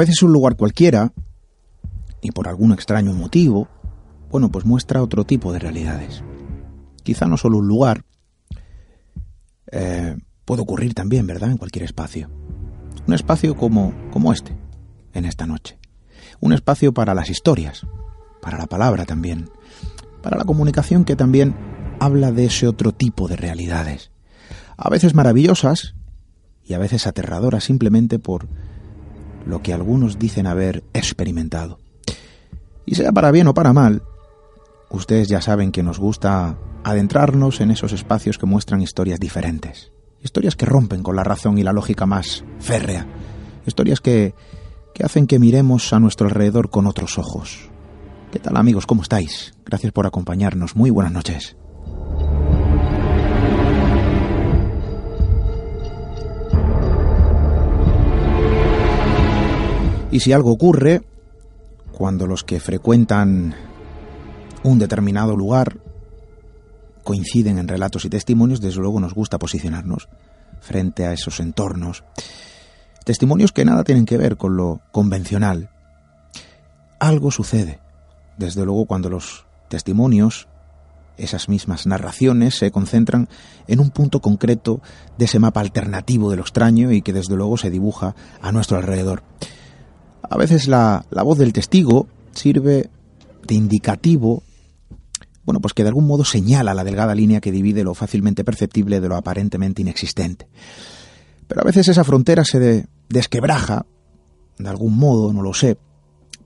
Veces un lugar cualquiera, y por algún extraño motivo, bueno, pues muestra otro tipo de realidades. Quizá no solo un lugar, eh, puede ocurrir también, ¿verdad?, en cualquier espacio. Un espacio como, como este, en esta noche. Un espacio para las historias, para la palabra también, para la comunicación que también habla de ese otro tipo de realidades. A veces maravillosas y a veces aterradoras simplemente por lo que algunos dicen haber experimentado. Y sea para bien o para mal, ustedes ya saben que nos gusta adentrarnos en esos espacios que muestran historias diferentes, historias que rompen con la razón y la lógica más férrea, historias que, que hacen que miremos a nuestro alrededor con otros ojos. ¿Qué tal amigos? ¿Cómo estáis? Gracias por acompañarnos. Muy buenas noches. Y si algo ocurre, cuando los que frecuentan un determinado lugar coinciden en relatos y testimonios, desde luego nos gusta posicionarnos frente a esos entornos. Testimonios que nada tienen que ver con lo convencional. Algo sucede, desde luego, cuando los testimonios, esas mismas narraciones, se concentran en un punto concreto de ese mapa alternativo de lo extraño y que desde luego se dibuja a nuestro alrededor. A veces la, voz del testigo sirve de indicativo, bueno, pues que de algún modo señala la delgada línea que divide lo fácilmente perceptible de lo aparentemente inexistente. Pero a veces esa frontera se desquebraja, de algún modo, no lo sé,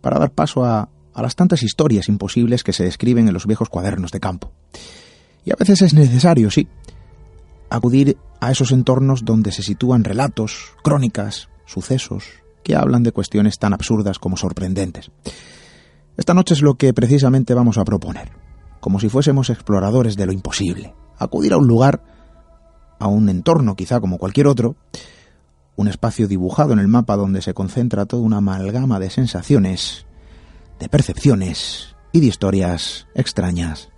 para dar paso a, a las tantas historias imposibles que se describen en los viejos cuadernos de campo. Y a veces es necesario, sí, acudir a esos entornos donde se sitúan relatos, crónicas, sucesos, que hablan de cuestiones tan absurdas como sorprendentes. Esta noche es lo que precisamente vamos a proponer, como si fuésemos exploradores de lo imposible, acudir a un lugar, a un entorno quizá como cualquier otro, un espacio dibujado en el mapa donde se concentra toda una amalgama de sensaciones, de percepciones y de historias extrañas.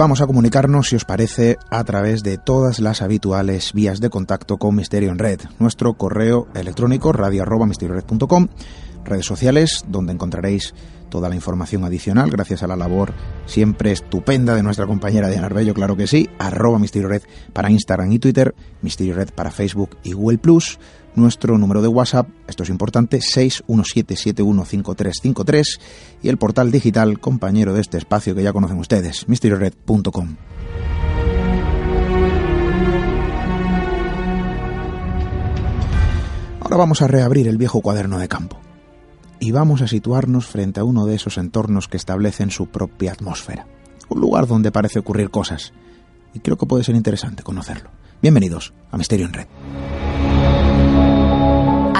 Vamos a comunicarnos, si os parece, a través de todas las habituales vías de contacto con Misterio en Red. Nuestro correo electrónico radio redes sociales donde encontraréis toda la información adicional gracias a la labor siempre estupenda de nuestra compañera Diana Arbello, claro que sí, arroba Misterio Red para Instagram y Twitter, Misterio Red para Facebook y Google nuestro número de WhatsApp, esto es importante, 617715353 y el portal digital compañero de este espacio que ya conocen ustedes, misteriored.com. Ahora vamos a reabrir el viejo cuaderno de campo y vamos a situarnos frente a uno de esos entornos que establecen su propia atmósfera. Un lugar donde parece ocurrir cosas. Y creo que puede ser interesante conocerlo. Bienvenidos a Misterio en Red.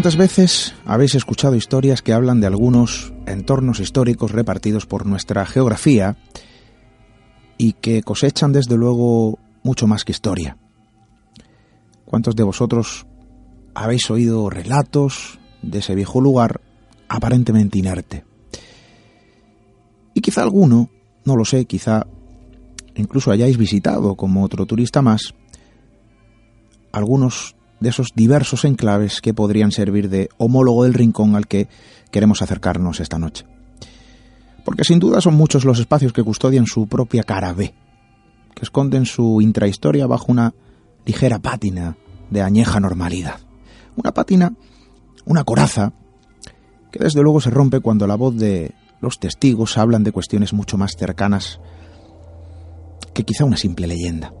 ¿Cuántas veces habéis escuchado historias que hablan de algunos entornos históricos repartidos por nuestra geografía y que cosechan desde luego mucho más que historia? ¿Cuántos de vosotros habéis oído relatos de ese viejo lugar aparentemente inerte? Y quizá alguno, no lo sé, quizá incluso hayáis visitado como otro turista más algunos de esos diversos enclaves que podrían servir de homólogo del rincón al que queremos acercarnos esta noche. Porque sin duda son muchos los espacios que custodian su propia cara B, que esconden su intrahistoria bajo una ligera pátina de añeja normalidad. Una pátina, una coraza, que desde luego se rompe cuando la voz de los testigos hablan de cuestiones mucho más cercanas que quizá una simple leyenda.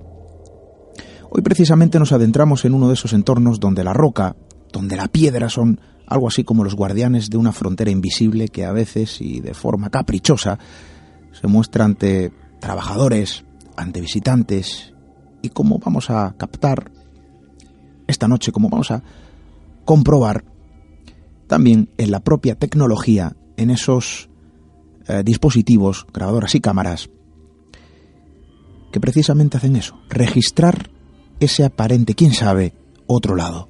Hoy precisamente nos adentramos en uno de esos entornos donde la roca, donde la piedra son algo así como los guardianes de una frontera invisible que a veces y de forma caprichosa se muestra ante trabajadores, ante visitantes y como vamos a captar esta noche, como vamos a comprobar también en la propia tecnología, en esos eh, dispositivos, grabadoras y cámaras, que precisamente hacen eso, registrar ese aparente, quién sabe, otro lado.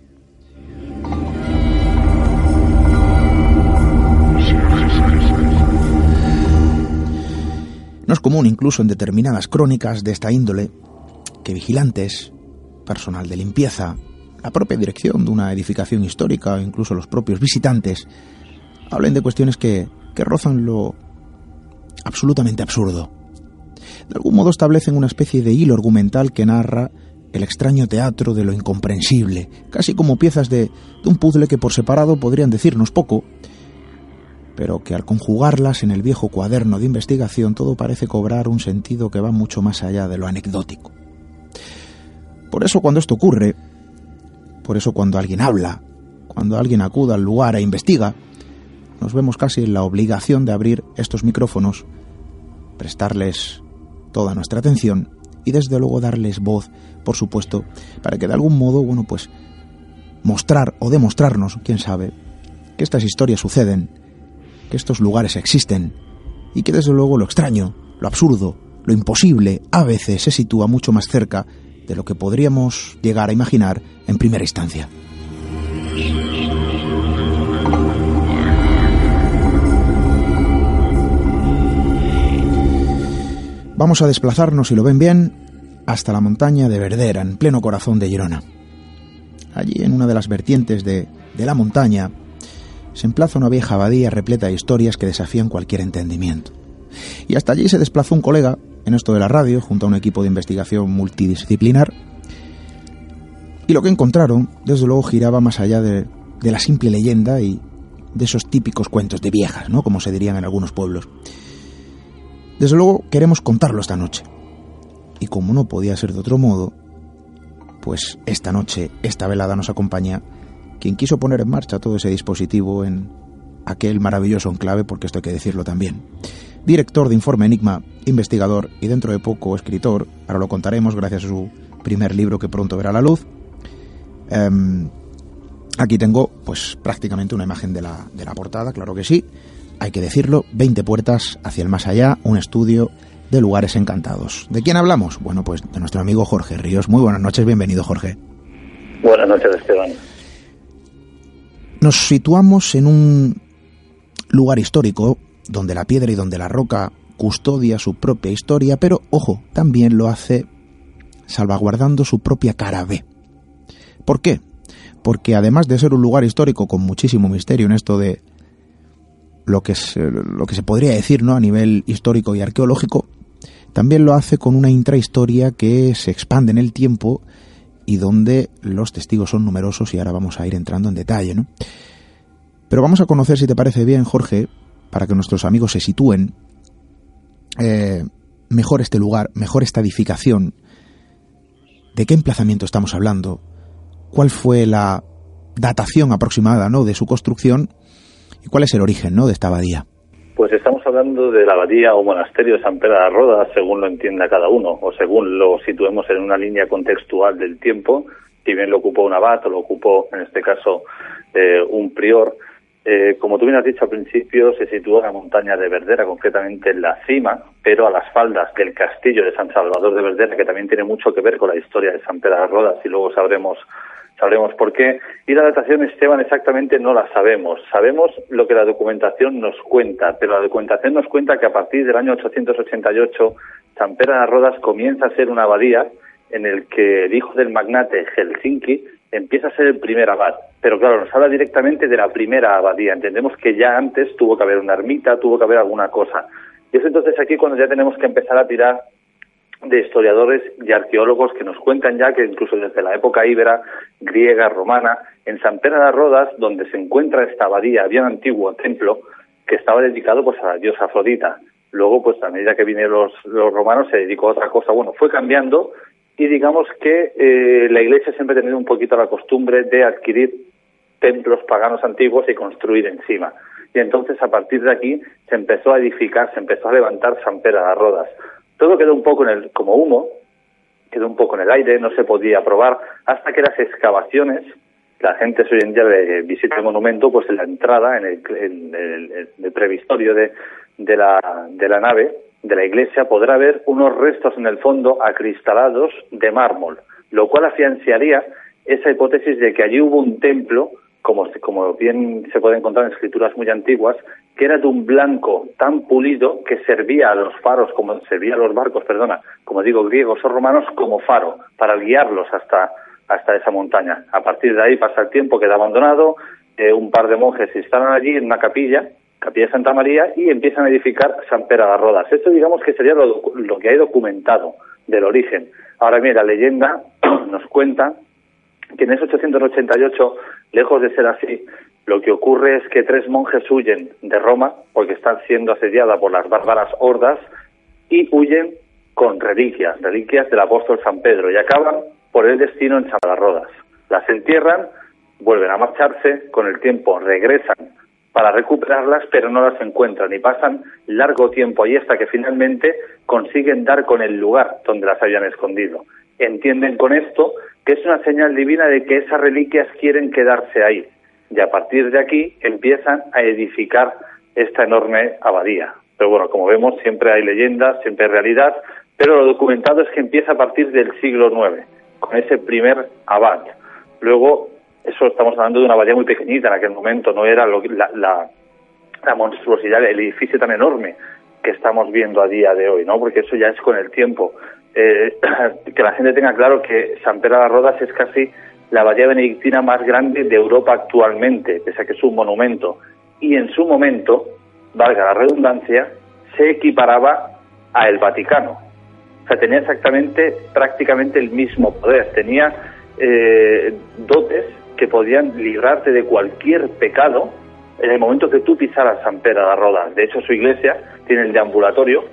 No es común incluso en determinadas crónicas de esta índole que vigilantes, personal de limpieza, la propia dirección de una edificación histórica o incluso los propios visitantes hablen de cuestiones que, que rozan lo absolutamente absurdo. De algún modo establecen una especie de hilo argumental que narra el extraño teatro de lo incomprensible, casi como piezas de, un puzzle que por separado podrían decirnos poco, pero que al conjugarlas en el viejo cuaderno de investigación todo parece cobrar un sentido que va mucho más allá de lo anecdótico. Por eso cuando esto ocurre, por eso cuando alguien habla, cuando alguien acuda al lugar e investiga, nos vemos casi en la obligación de abrir estos micrófonos, prestarles toda nuestra atención y desde luego darles voz, por supuesto, para que de algún modo, bueno, pues mostrar o demostrarnos, quién sabe, que estas historias suceden, que estos lugares existen y que desde luego lo extraño, lo absurdo, lo imposible a veces se sitúa mucho más cerca de lo que podríamos llegar a imaginar en primera instancia. Vamos a desplazarnos, si lo ven bien, hasta la montaña de Verdera, en pleno corazón de Girona. Allí, en una de las vertientes de, la montaña, se emplaza una vieja abadía repleta de historias que desafían cualquier entendimiento. Y hasta allí se desplazó un colega, en esto de la radio, junto a un equipo de investigación multidisciplinar, y lo que encontraron, desde luego, giraba más allá de, de la simple leyenda y de esos típicos cuentos de viejas, ¿no? Como se dirían en algunos pueblos. Desde luego queremos contarlo esta noche. Y como no podía ser de otro modo, pues esta noche, esta velada nos acompaña quien quiso poner en marcha todo ese dispositivo en aquel maravilloso enclave, porque esto hay que decirlo también. Director de Informe Enigma, investigador y dentro de poco escritor, ahora lo contaremos gracias a su primer libro que pronto verá la luz. Em, aquí tengo pues prácticamente una imagen de la, de la portada, claro que sí hay que decirlo, 20 puertas hacia el más allá, un estudio de lugares encantados. ¿De quién hablamos? Bueno, pues de nuestro amigo Jorge Ríos. Muy buenas noches, bienvenido Jorge. Buenas noches, Esteban. Nos situamos en un lugar histórico donde la piedra y donde la roca custodia su propia historia, pero ojo, también lo hace salvaguardando su propia cara B. ¿Por qué? Porque además de ser un lugar histórico con muchísimo misterio en esto de lo que, es, lo que se podría decir ¿no? a nivel histórico y arqueológico, también lo hace con una intrahistoria que se expande en el tiempo y donde los testigos son numerosos y ahora vamos a ir entrando en detalle, ¿no? Pero vamos a conocer, si te parece bien, Jorge, para que nuestros amigos se sitúen, eh, mejor este lugar, mejor esta edificación, de qué emplazamiento estamos hablando, cuál fue la datación aproximada ¿no? de su construcción y cuál es el origen ¿no? de esta abadía. Pues estamos hablando de la abadía o monasterio de San Pedro de Roda, según lo entienda cada uno, o según lo situemos en una línea contextual del tiempo, si bien lo ocupó un abad o lo ocupó, en este caso, eh, un prior. Eh, como tú bien has dicho al principio, se sitúa en la montaña de Verdera, concretamente en la cima, pero a las faldas del castillo de San Salvador de Verdera, que también tiene mucho que ver con la historia de San Pedro de Rodas, y luego sabremos sabremos por qué. Y la datación, Esteban, exactamente no la sabemos. Sabemos lo que la documentación nos cuenta, pero la documentación nos cuenta que a partir del año 888 San Pedro de Rodas comienza a ser una abadía en el que el hijo del magnate Helsinki empieza a ser el primer abad. Pero claro, nos habla directamente de la primera abadía. Entendemos que ya antes tuvo que haber una ermita, tuvo que haber alguna cosa. Y es entonces aquí cuando ya tenemos que empezar a tirar de historiadores y arqueólogos que nos cuentan ya que incluso desde la época íbera, griega, romana, en San Pedro de Rodas, donde se encuentra esta abadía, había un antiguo templo que estaba dedicado pues a la diosa Afrodita. Luego, pues a medida que vinieron los, los romanos, se dedicó a otra cosa. Bueno, fue cambiando y digamos que eh, la Iglesia siempre ha tenido un poquito la costumbre de adquirir templos paganos antiguos y construir encima. Y entonces, a partir de aquí, se empezó a edificar, se empezó a levantar San Pedro de Rodas todo quedó un poco en el, como humo, quedó un poco en el aire, no se podía probar, hasta que las excavaciones, la gente hoy en día visita el monumento, pues en la entrada, en el, en el, previstorio de, de, la, de nave, de la iglesia, podrá ver unos restos en el fondo acristalados de mármol, lo cual afianzaría esa hipótesis de que allí hubo un templo como, como bien se puede encontrar en escrituras muy antiguas, que era de un blanco tan pulido que servía a los faros, como servía a los barcos, perdona, como digo, griegos o romanos, como faro, para guiarlos hasta, hasta esa montaña. A partir de ahí pasa el tiempo, queda abandonado, eh, un par de monjes se instalan allí en una capilla, capilla de Santa María, y empiezan a edificar San Pedro de Rodas. Esto digamos que sería lo, lo que hay documentado del origen. Ahora mira, la leyenda nos cuenta que en ese 888, lejos de ser así, lo que ocurre es que tres monjes huyen de Roma porque están siendo asediadas por las bárbaras hordas y huyen con reliquias, reliquias del apóstol San Pedro y acaban por el destino en Rodas. Las entierran, vuelven a marcharse, con el tiempo regresan para recuperarlas, pero no las encuentran y pasan largo tiempo ahí hasta que finalmente consiguen dar con el lugar donde las habían escondido. Entienden con esto que es una señal divina de que esas reliquias quieren quedarse ahí. Y a partir de aquí empiezan a edificar esta enorme abadía. Pero bueno, como vemos, siempre hay leyendas, siempre hay realidad, pero lo documentado es que empieza a partir del siglo IX, con ese primer abad. Luego, eso estamos hablando de una abadía muy pequeñita en aquel momento, no era lo, la, monstruosidad, el edificio tan enorme que estamos viendo a día de hoy, ¿no? Porque eso ya es con el tiempo. Eh, que la gente tenga claro que San Pedro de las Rodas es casi la abadía benedictina más grande de Europa actualmente, pese a que es un monumento. Y en su momento, valga la redundancia, se equiparaba a el Vaticano. O sea, tenía exactamente, prácticamente el mismo poder. Tenía eh, dotes que podían librarte de cualquier pecado en el momento que tú pisaras San Pedro de las Rodas. De hecho, su iglesia tiene el deambulatorio,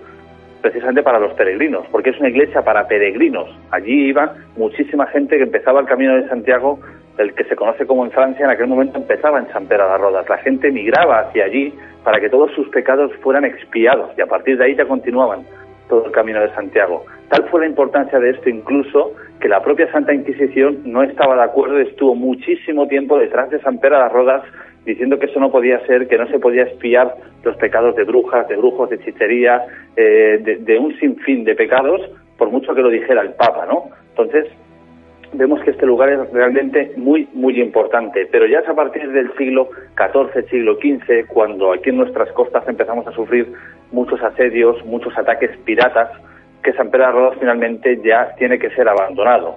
precisamente para los peregrinos, porque es una iglesia para peregrinos. Allí iba muchísima gente que empezaba el camino de Santiago, el que se conoce como en Francia, en aquel momento empezaba en San de las Rodas. La gente migraba hacia allí para que todos sus pecados fueran expiados y a partir de ahí ya continuaban todo el camino de Santiago. Tal fue la importancia de esto incluso que la propia Santa Inquisición no estaba de acuerdo, estuvo muchísimo tiempo detrás de San Pedro de las Rodas diciendo que eso no podía ser, que no se podía espiar los pecados de brujas, de brujos, de hechicería, eh, de, un sinfín de pecados, por mucho que lo dijera el Papa, ¿no? Entonces, vemos que este lugar es realmente muy, muy importante. Pero ya es a partir del siglo XIV, siglo XV, cuando aquí en nuestras costas empezamos a sufrir muchos asedios, muchos ataques piratas, que San Pedro de Rodas finalmente ya tiene que ser abandonado.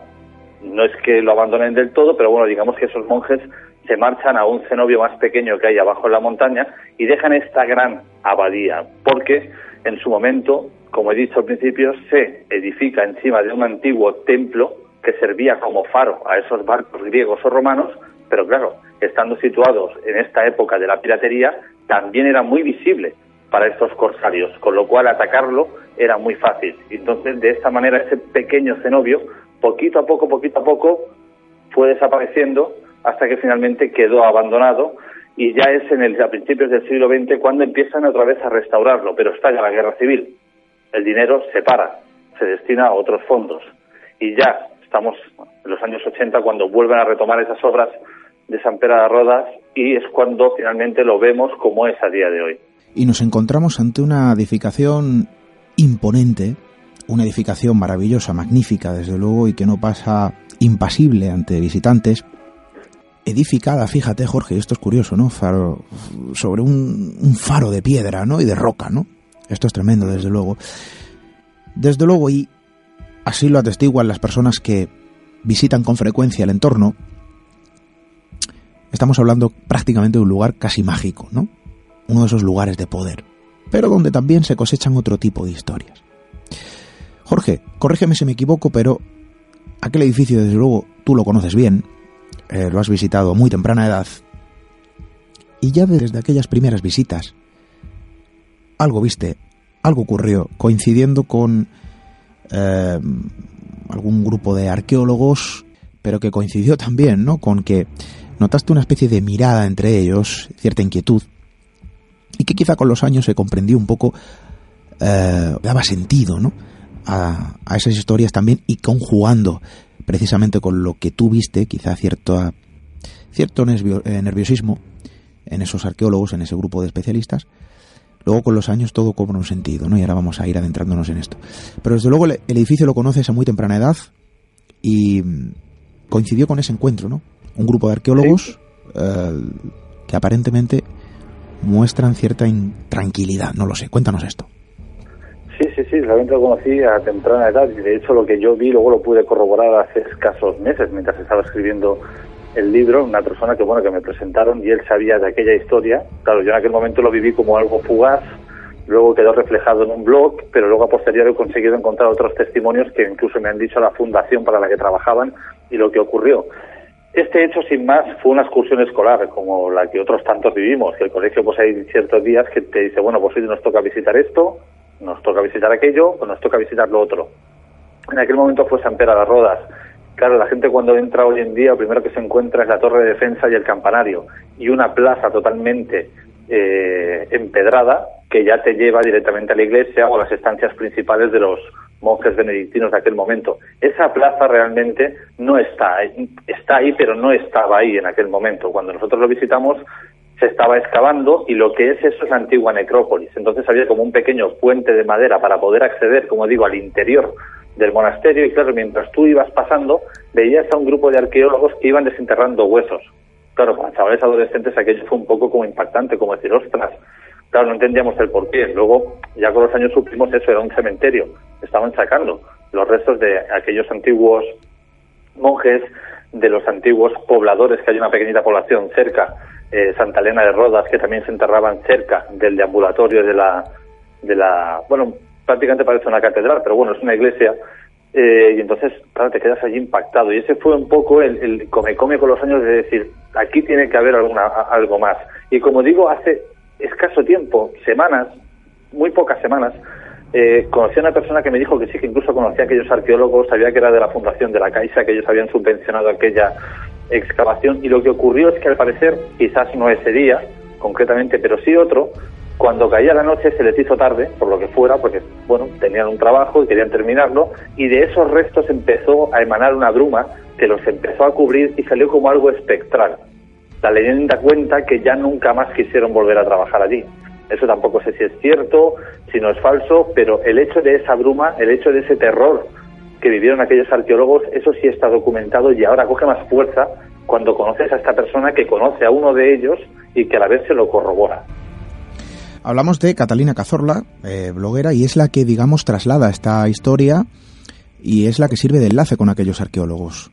No es que lo abandonen del todo, pero bueno, digamos que esos monjes se marchan a un cenobio más pequeño que hay abajo en la montaña y dejan esta gran abadía, porque en su momento, como he dicho al principio, se edifica encima de un antiguo templo que servía como faro a esos barcos griegos o romanos, pero claro, estando situados en esta época de la piratería, también era muy visible para estos corsarios, con lo cual atacarlo era muy fácil. Entonces, de esta manera, ese pequeño cenobio, poquito a poco, poquito a poco, fue desapareciendo hasta que finalmente quedó abandonado y ya es en el, a principios del siglo XX cuando empiezan otra vez a restaurarlo, pero estalla la guerra civil. El dinero se para, se destina a otros fondos y ya estamos en los años 80 cuando vuelven a retomar esas obras de San Pedro de Rodas y es cuando finalmente lo vemos como es a día de hoy. Y nos encontramos ante una edificación imponente, una edificación maravillosa, magnífica desde luego y que no pasa impasible ante visitantes, edificada, fíjate Jorge, esto es curioso, ¿no? Faro, sobre un, un, faro de piedra, ¿no? Y de roca, ¿no? Esto es tremendo, desde luego. Desde luego, y así lo atestiguan las personas que visitan con frecuencia el entorno, estamos hablando prácticamente de un lugar casi mágico, ¿no? Uno de esos lugares de poder, pero donde también se cosechan otro tipo de historias. Jorge, corrígeme si me equivoco, pero aquel edificio, desde luego, tú lo conoces bien, eh, lo has visitado a muy temprana edad, y ya desde aquellas primeras visitas, algo viste, algo ocurrió, coincidiendo con eh, algún grupo de arqueólogos, pero que coincidió también, ¿no? Con que notaste una especie de mirada entre ellos, cierta inquietud, y que quizá con los años se comprendió un poco, eh, daba sentido, ¿no? A, a, esas historias también y conjugando precisamente con lo que tú viste, quizá cierto, cierto nervio, eh, nerviosismo en esos arqueólogos, en ese grupo de especialistas, Luego con los años todo cobra un sentido, ¿no? Y ahora vamos a ir adentrándonos en esto. Pero desde luego el, edificio lo conoces a muy temprana edad y coincidió con ese encuentro, ¿no? Un grupo de arqueólogos eh, que aparentemente muestran cierta intranquilidad, no lo sé. Cuéntanos esto. Sí, sí, sí, realmente lo conocí a temprana edad y de hecho lo que yo vi luego lo pude corroborar hace escasos meses mientras estaba escribiendo el libro, una persona que bueno que me presentaron y él sabía de aquella historia. Claro, yo en aquel momento lo viví como algo fugaz, luego quedó reflejado en un blog, pero luego a posteriori he conseguido encontrar otros testimonios que incluso me han dicho la fundación para la que trabajaban y lo que ocurrió. Este hecho, sin más, fue una excursión escolar, como la que otros tantos vivimos, que el colegio pues hay ciertos días que te dice, bueno, pues hoy nos toca visitar esto, nos toca visitar aquello, o nos toca visitar lo otro. En aquel momento fue San Pedro de las Rodas, Claro, la gente cuando entra hoy en día, lo primero que se encuentra es la torre de defensa y el campanario, y una plaza totalmente eh, empedrada que ya te lleva directamente a la iglesia o a las estancias principales de los monjes benedictinos de aquel momento. Esa plaza realmente no está está ahí, pero no estaba ahí en aquel momento. Cuando nosotros lo visitamos, se estaba excavando y lo que es eso es la antigua necrópolis. Entonces había como un pequeño puente de madera para poder acceder, como digo, al interior del monasterio y claro, mientras tú ibas pasando, veías a un grupo de arqueólogos que iban desenterrando huesos. Claro, para chavales adolescentes aquello fue un poco como impactante, como decir, ostras, claro, no entendíamos el porqué. Luego, ya con los años supimos eso, era un cementerio. Estaban sacando los restos de aquellos antiguos monjes, de los antiguos pobladores, que hay una pequeñita población cerca, eh, Santa Elena de Rodas, que también se enterraban cerca del deambulatorio de la, de la, bueno, prácticamente parece una catedral, pero bueno, es una iglesia. Eh, y entonces, claro, te quedas allí impactado. Y ese fue un poco el, el come come con los años de decir, aquí tiene que haber alguna, algo más. Y como digo, hace escaso tiempo, semanas, muy pocas semanas, eh, conocí a una persona que me dijo que sí, que incluso conocía a aquellos arqueólogos, sabía que era de la fundación de la Caixa, que ellos habían subvencionado aquella excavación. Y lo que ocurrió es que al parecer, quizás no ese día concretamente, pero sí otro, cuando caía la noche se les hizo tarde, por lo que fuera, porque bueno, tenían un trabajo y querían terminarlo, y de esos restos empezó a emanar una bruma que los empezó a cubrir y salió como algo espectral. La leyenda cuenta que ya nunca más quisieron volver a trabajar allí. Eso tampoco sé si es cierto, si no es falso, pero el hecho de esa bruma, el hecho de ese terror que vivieron aquellos arqueólogos, eso sí está documentado y ahora coge más fuerza cuando conoces a esta persona que conoce a uno de ellos y que a la vez se lo corrobora. Hablamos de Catalina Cazorla, eh, bloguera, y es la que, digamos, traslada esta historia y es la que sirve de enlace con aquellos arqueólogos.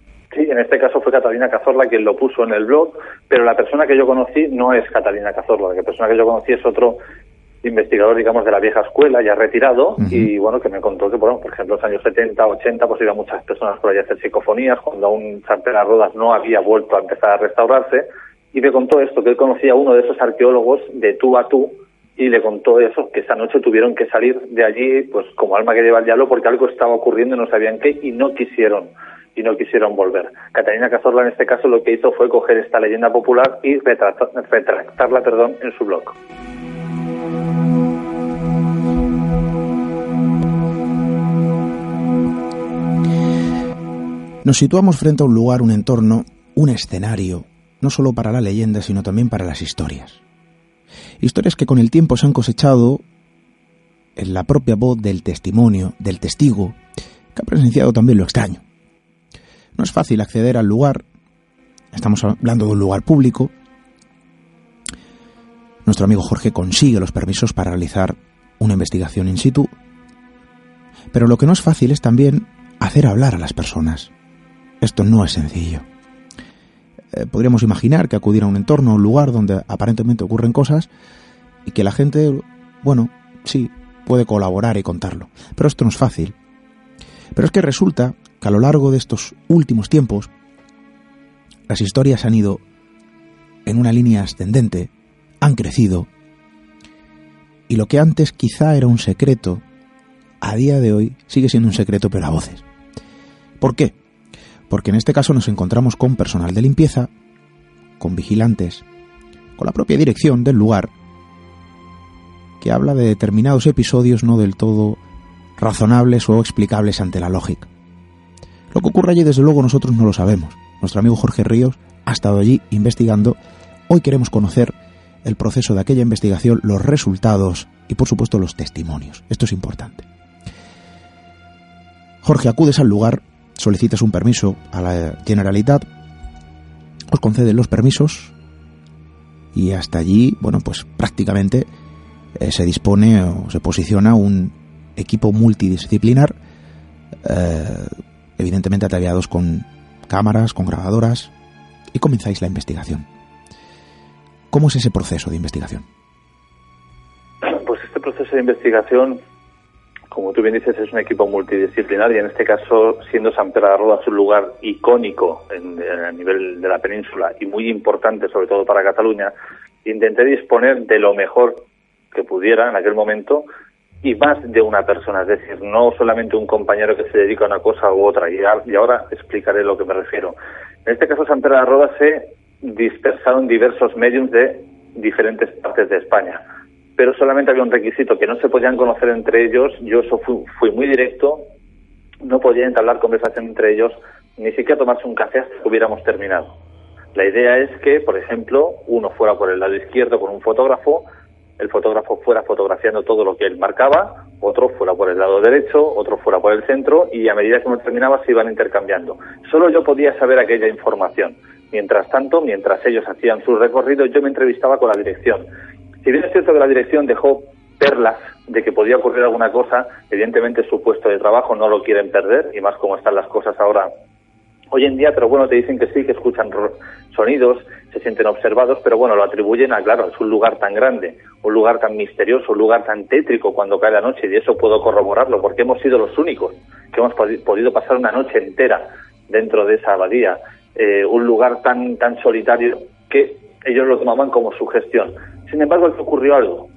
En este caso fue Catalina Cazorla quien lo puso en el blog, pero la persona que yo conocí no es Catalina Cazorla, la persona que yo conocí es otro investigador, digamos, de la vieja escuela, ya retirado, y bueno, que me contó que, bueno, por ejemplo, en los años 70, 80, pues iban muchas personas por allá a hacer psicofonías, cuando aún San Pedro Rodas no había vuelto a empezar a restaurarse, y me contó esto, que él conocía a uno de esos arqueólogos de tú a tú, y le contó eso, que esa noche tuvieron que salir de allí, pues como alma que lleva el diablo, porque algo estaba ocurriendo y no sabían qué, y no quisieron y no quisieron volver. Catalina Cazorla en este caso lo que hizo fue coger esta leyenda popular y retractarla perdón, en su blog. Nos situamos frente a un lugar, un entorno, un escenario, no solo para la leyenda, sino también para las historias. Historias que con el tiempo se han cosechado en la propia voz del testimonio, del testigo, que ha presenciado también lo extraño. No es fácil acceder al lugar, estamos hablando de un lugar público. Nuestro amigo Jorge consigue los permisos para realizar una investigación in situ, pero lo que no es fácil es también hacer hablar a las personas. Esto no es sencillo. Eh, podríamos imaginar que acudir a un entorno, a un lugar donde aparentemente ocurren cosas y que la gente, bueno, sí, puede colaborar y contarlo. Pero esto no es fácil. Pero es que resulta que a lo largo de estos últimos tiempos, las historias han ido en una línea ascendente, han crecido, y lo que antes quizá era un secreto, a día de hoy sigue siendo un secreto pero a voces. ¿Por qué? Porque en este caso nos encontramos con personal de limpieza, con vigilantes, con la propia dirección del lugar, que habla de determinados episodios no del todo razonables o explicables ante la lógica. Lo que ocurre allí, desde luego, nosotros no lo sabemos. Nuestro amigo Jorge Ríos ha estado allí investigando. Hoy queremos conocer el proceso de aquella investigación, los resultados y, por supuesto, los testimonios. Esto es importante. Jorge, acudes al lugar, solicitas un permiso a la Generalitat, os conceden los permisos y hasta allí, bueno, pues prácticamente eh, se dispone o se posiciona un equipo multidisciplinar eh, evidentemente ataviados con cámaras, con grabadoras, y comenzáis la investigación. ¿Cómo es ese proceso de investigación? Pues este proceso de investigación, como tú bien dices, es un equipo multidisciplinar y en este caso, siendo San Pedro de Rodas un lugar icónico en, a nivel de la península y muy importante, sobre todo para Cataluña, intenté disponer de lo mejor que pudiera en aquel momento y más de una persona, es decir, no solamente un compañero que se dedica a una cosa u otra. Y, ahora explicaré lo que me refiero. En este caso, San Pedro de Roda se dispersaron diversos medios de diferentes partes de España, pero solamente había un requisito, que no se podían conocer entre ellos. Yo eso fui, muy directo, no podía entablar conversación entre ellos, ni siquiera tomarse un café hasta que hubiéramos terminado. La idea es que, por ejemplo, uno fuera por el lado izquierdo con un fotógrafo, el fotógrafo fuera fotografiando todo lo que él marcaba, otro fuera por el lado derecho, otro fuera por el centro y a medida que uno terminaba se iban intercambiando. Solo yo podía saber aquella información. Mientras tanto, mientras ellos hacían su recorrido, yo me entrevistaba con la dirección. Si bien es cierto que la dirección dejó perlas de que podía ocurrir alguna cosa, evidentemente su puesto de trabajo no lo quieren perder y más como están las cosas ahora hoy en día, pero bueno, te dicen que sí, que escuchan sonidos, se sienten observados, pero bueno, lo atribuyen a, claro, es un lugar tan grande, un lugar tan misterioso, un lugar tan tétrico cuando cae la noche, y eso puedo corroborarlo, porque hemos sido los únicos que hemos podido pasar una noche entera dentro de esa abadía, eh, un lugar tan, tan solitario que ellos lo tomaban como su gestión. Sin embargo, aquí ocurrió algo,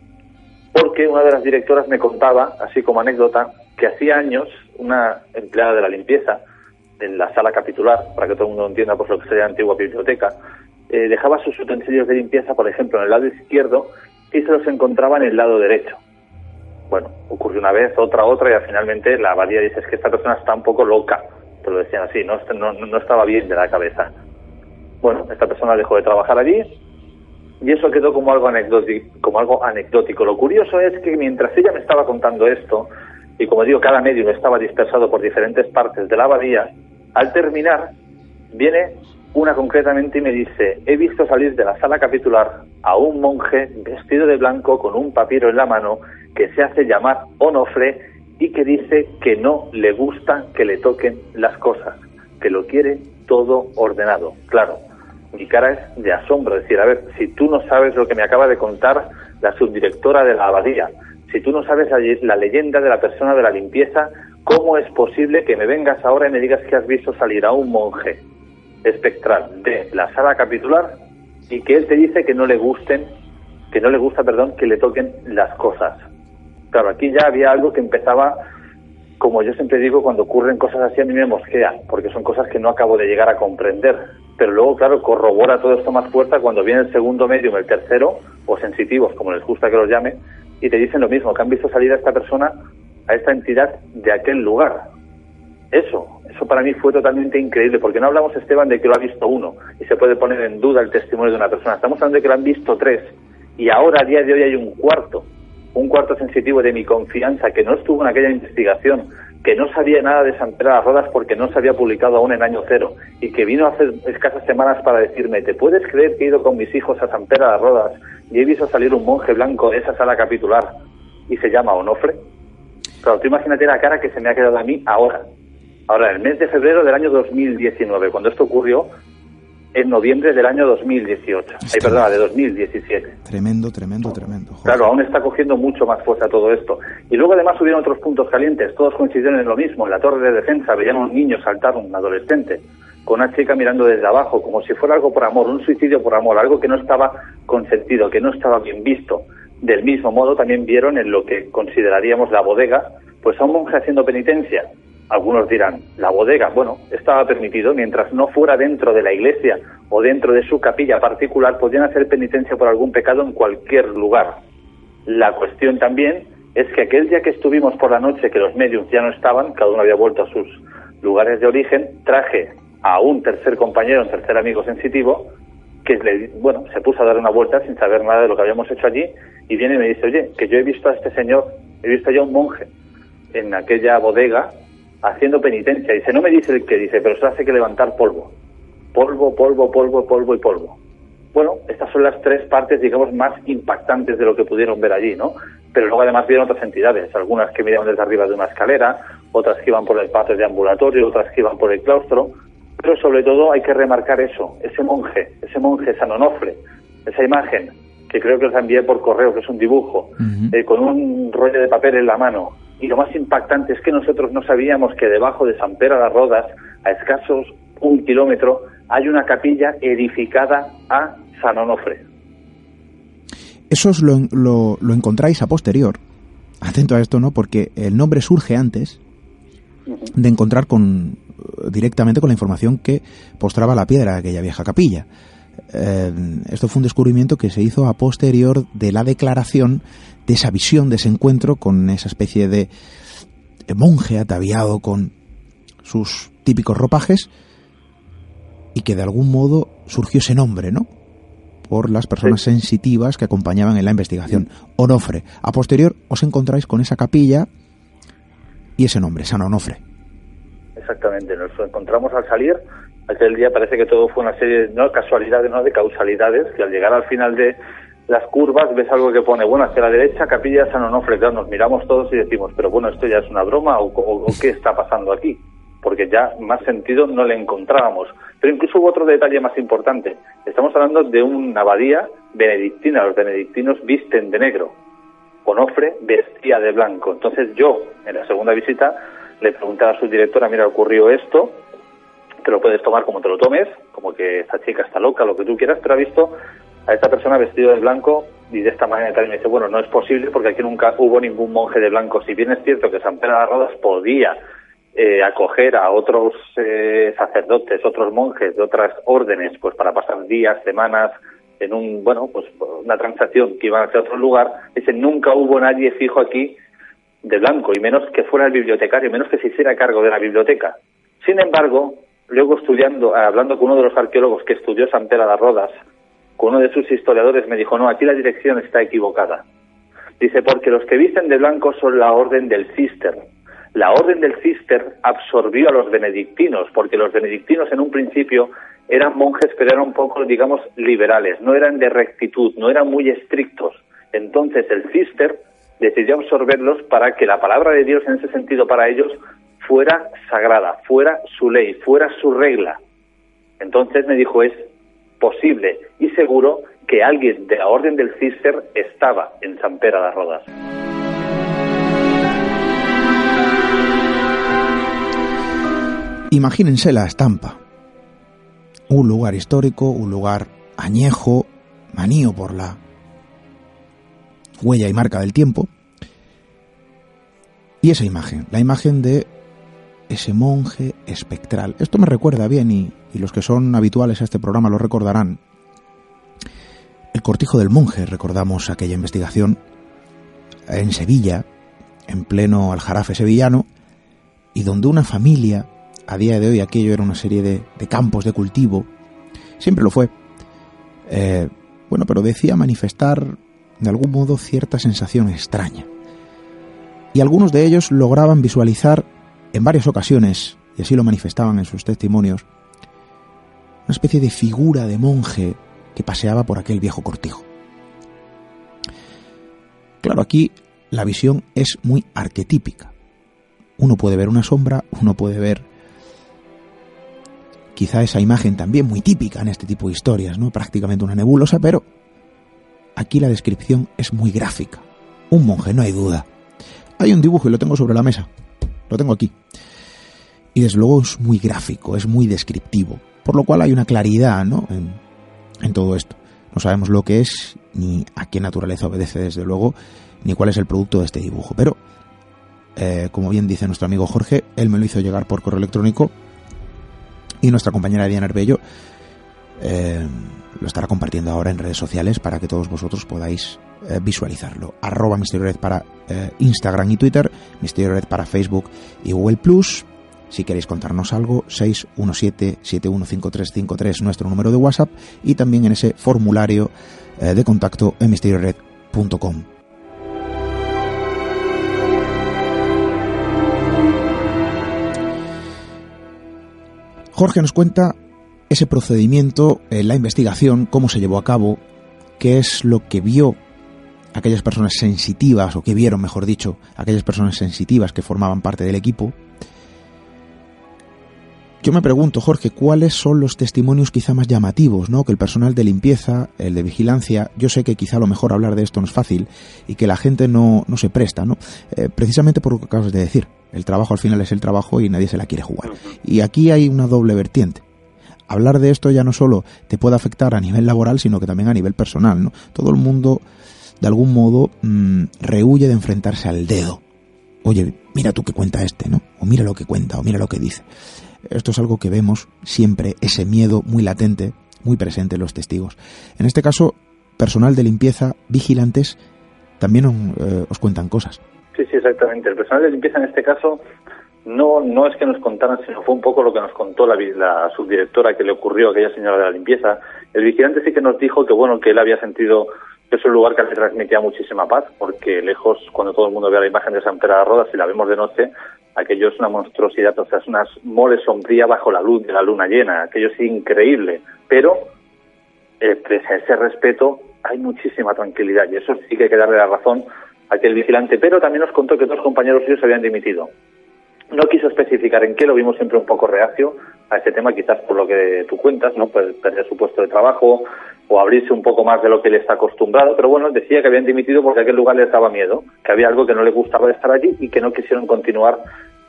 porque una de las directoras me contaba, así como anécdota, que hacía años una empleada de la limpieza, en la sala capitular, para que todo el mundo entienda pues, lo que sería la antigua biblioteca, eh, dejaba sus utensilios de limpieza, por ejemplo, en el lado izquierdo y se los encontraba en el lado derecho. Bueno, ocurrió una vez, otra, otra, y finalmente la abadía dice es que esta persona está un poco loca, te lo decían así, no, no, no estaba bien de la cabeza. Bueno, esta persona dejó de trabajar allí y eso quedó como algo anecdótico, como algo anecdótico. Lo curioso es que mientras ella me estaba contando esto, y como digo, cada medium estaba dispersado por diferentes partes de la abadía, al terminar viene una concretamente y me dice, he visto salir de la sala capitular a un monje vestido de blanco con un papiro en la mano que se hace llamar Onofre y que dice que no le gusta que le toquen las cosas, que lo quiere todo ordenado. Claro, mi cara es de asombro, decir, a ver, si tú no sabes lo que me acaba de contar la subdirectora de la abadía, si tú no sabes la, leyenda de la persona de la limpieza, ¿cómo es posible que me vengas ahora y me digas que has visto salir a un monje espectral de la sala capitular y que él te dice que no le gusten, que no le gusta, perdón, que le toquen las cosas? Claro, aquí ya había algo que empezaba como yo siempre digo, cuando ocurren cosas así a mí me mosquea, porque son cosas que no acabo de llegar a comprender. Pero luego, claro, corrobora todo esto más fuerza cuando viene el segundo medium, el tercero, o sensitivos, como les gusta que los llame, y te dicen lo mismo, que han visto salir a esta persona, a esta entidad de aquel lugar. Eso, eso para mí fue totalmente increíble, porque no hablamos, Esteban, de que lo ha visto uno, y se puede poner en duda el testimonio de una persona. Estamos hablando de que lo han visto tres, y ahora a día de hoy hay un cuarto un cuarto sensitivo de mi confianza que no estuvo en aquella investigación, que no sabía nada de San Pedro de las Rodas porque no se había publicado aún en año cero y que vino hace escasas semanas para decirme, ¿te puedes creer que he ido con mis hijos a San Pedro de las Rodas y he visto salir un monje blanco de esa sala capitular y se llama Onofre? Claro, tú imagínate la cara que se me ha quedado a mí ahora. Ahora, en el mes de febrero del año 2019, cuando esto ocurrió, en noviembre del año 2018. Ay, perdona, de 2017. Tremendo, tremendo, tremendo. Claro, aún está cogiendo mucho más fuerza todo esto. Y luego además hubieron otros puntos calientes, todos coincidieron en lo mismo. En la torre de defensa veían a un niño saltar, un adolescente, con una chica mirando desde abajo, como si fuera algo por amor, un suicidio por amor, algo que no estaba consentido, que no estaba bien visto. Del mismo modo también vieron en lo que consideraríamos la bodega, pues a un monje haciendo penitencia, algunos dirán, la bodega, bueno, estaba permitido, mientras no fuera dentro de la iglesia o dentro de su capilla particular, podían hacer penitencia por algún pecado en cualquier lugar. La cuestión también es que aquel día que estuvimos por la noche, que los medios ya no estaban, cada uno había vuelto a sus lugares de origen, traje a un tercer compañero, un tercer amigo sensitivo, que le, bueno, se puso a dar una vuelta sin saber nada de lo que habíamos hecho allí, y viene y me dice, oye, que yo he visto a este señor, he visto ya un monje en aquella bodega haciendo penitencia. Dice, no me dice el que dice, pero se hace que levantar polvo. Polvo, polvo, polvo, polvo y polvo. Bueno, estas son las tres partes, digamos, más impactantes de lo que pudieron ver allí, ¿no? Pero luego además vieron otras entidades, algunas que miraban desde arriba de una escalera, otras que iban por el patio de ambulatorio, otras que iban por el claustro, pero sobre todo hay que remarcar eso, ese monje, ese monje San Onofre, esa imagen que creo que os envié por correo, que es un dibujo, eh, con un rollo de papel en la mano, y lo más impactante es que nosotros no sabíamos que debajo de San Pedro de las Rodas, a escasos un kilómetro, hay una capilla edificada a San Onofre. Eso lo, lo, encontráis a posterior. Atento a esto, ¿no? Porque el nombre surge antes de encontrar con directamente con la información que postraba la piedra de aquella vieja capilla. Eh, esto fue un descubrimiento que se hizo a posterior de la declaración de esa visión, de ese encuentro con esa especie de monje ataviado con sus típicos ropajes y que de algún modo surgió ese nombre, ¿no? Por las personas sensitivas que acompañaban en la investigación. Onofre. A posterior os encontráis con esa capilla y ese nombre, San Onofre. Exactamente, nos encontramos al salir. Aquel día parece que todo fue una serie, no de casualidades, no de causalidades, que al llegar al final de, las curvas ves algo que pone, bueno, hacia la derecha, Capilla San Onofre, claro, nos miramos todos y decimos, pero bueno, esto ya es una broma o, qué está pasando aquí, porque ya más sentido no le encontrábamos. Pero incluso hubo otro detalle más importante, estamos hablando de una abadía benedictina, los benedictinos visten de negro, Onofre vestía de blanco. Entonces yo, en la segunda visita, le pregunté a su directora, mira, ocurrió esto, te lo puedes tomar como te lo tomes, como que esta chica está loca, lo que tú quieras, pero ha visto a esta persona vestido de blanco y de esta manera tal y me dice, bueno, no es posible porque aquí nunca hubo ningún monje de blanco. Si bien es cierto que San Pedro de Rodas podía eh, acoger a otros eh, sacerdotes, otros monjes de otras órdenes, pues para pasar días, semanas en un, bueno, pues una transacción que iban hacia otro lugar, dice, nunca hubo nadie fijo aquí de blanco, y menos que fuera el bibliotecario, menos que se hiciera cargo de la biblioteca. Sin embargo, luego estudiando, hablando con uno de los arqueólogos que estudió San Pedro de Rodas, uno de sus historiadores me dijo, no, aquí la dirección está equivocada. Dice, porque los que visten de blanco son la orden del cister. La orden del cister absorbió a los benedictinos, porque los benedictinos en un principio eran monjes, pero eran un poco, digamos, liberales, no eran de rectitud, no eran muy estrictos. Entonces el cister decidió absorberlos para que la palabra de Dios en ese sentido para ellos fuera sagrada, fuera su ley, fuera su regla. Entonces me dijo, es posible y seguro que alguien de la orden del Cister estaba en San Pera de Rodas. Imagínense la estampa. Un lugar histórico, un lugar añejo, manío por la huella y marca del tiempo. Y esa imagen, la imagen de ese monje espectral. Esto me recuerda bien y, los que son habituales a este programa lo recordarán. El cortijo del monje, recordamos aquella investigación en Sevilla, en pleno aljarafe sevillano, y donde una familia, a día de hoy aquello era una serie de, campos de cultivo, siempre lo fue, eh, bueno, pero decía manifestar de algún modo cierta sensación extraña. Y algunos de ellos lograban visualizar en varias ocasiones, y así lo manifestaban en sus testimonios, una especie de figura de monje que paseaba por aquel viejo cortijo. Claro, aquí la visión es muy arquetípica. Uno puede ver una sombra, uno puede ver quizá esa imagen también muy típica en este tipo de historias, ¿no? Prácticamente una nebulosa, pero aquí la descripción es muy gráfica. Un monje, no hay duda. Hay un dibujo y lo tengo sobre la mesa. Lo tengo aquí. Y desde luego es muy gráfico, es muy descriptivo, por lo cual hay una claridad ¿no? en, todo esto. No sabemos lo que es, ni a qué naturaleza obedece, desde luego, ni cuál es el producto de este dibujo. Pero, eh, como bien dice nuestro amigo Jorge, él me lo hizo llegar por correo electrónico y nuestra compañera Diana Herbello eh, lo estará compartiendo ahora en redes sociales para que todos vosotros podáis eh, visualizarlo. Arroba Misterio Red para eh, Instagram y Twitter, Misterio Red para Facebook y Google Plus. Si queréis contarnos algo, 617-715353, nuestro número de WhatsApp, y también en ese formulario eh, de contacto en misteriored.com. Jorge nos cuenta ese procedimiento, la investigación, cómo se llevó a cabo, qué es lo que vio aquellas personas sensitivas, o que vieron, mejor dicho, aquellas personas sensitivas que formaban parte del equipo, yo me pregunto, Jorge, ¿cuáles son los testimonios quizá más llamativos, ¿no? Que el personal de limpieza, el de vigilancia, yo sé que quizá a lo mejor hablar de esto no es fácil y que la gente no, no se presta, ¿no? Eh, precisamente por lo que acabas de decir. El trabajo al final es el trabajo y nadie se la quiere jugar. Y aquí hay una doble vertiente. Hablar de esto ya no solo te puede afectar a nivel laboral, sino que también a nivel personal, ¿no? Todo el mundo de algún modo mm, rehuye de enfrentarse al dedo. Oye, mira tú qué cuenta este, ¿no? O mira lo que cuenta, o mira lo que dice. Esto es algo que vemos siempre, ese miedo muy latente, muy presente en los testigos. En este caso, personal de limpieza, vigilantes, también eh, os cuentan cosas. Sí, sí, exactamente. El personal de limpieza en este caso no, no es que nos contaran, sino fue un poco lo que nos contó la, la subdirectora que le ocurrió a aquella señora de la limpieza. El vigilante sí que nos dijo que, bueno, que él había sentido es un lugar que le transmitía muchísima paz, porque lejos, cuando todo el mundo ve la imagen de San Pedro de Rodas, si la vemos de noche, aquello es una monstruosidad, o sea, es una mole sombría bajo la luz de la luna llena, aquello es increíble, pero eh, pese a ese respeto hay muchísima tranquilidad y eso sí que hay que darle la razón a aquel vigilante, pero también nos contó que dos compañeros suyos se habían dimitido. No quiso especificar en qué, lo vimos siempre un poco reacio a este tema, quizás por lo que tú cuentas, ¿no? Pues perder su puesto de trabajo, o abrirse un poco más de lo que le está acostumbrado, pero bueno, decía que habían dimitido porque aquel lugar les daba miedo, que había algo que no le gustaba de estar allí y que no quisieron continuar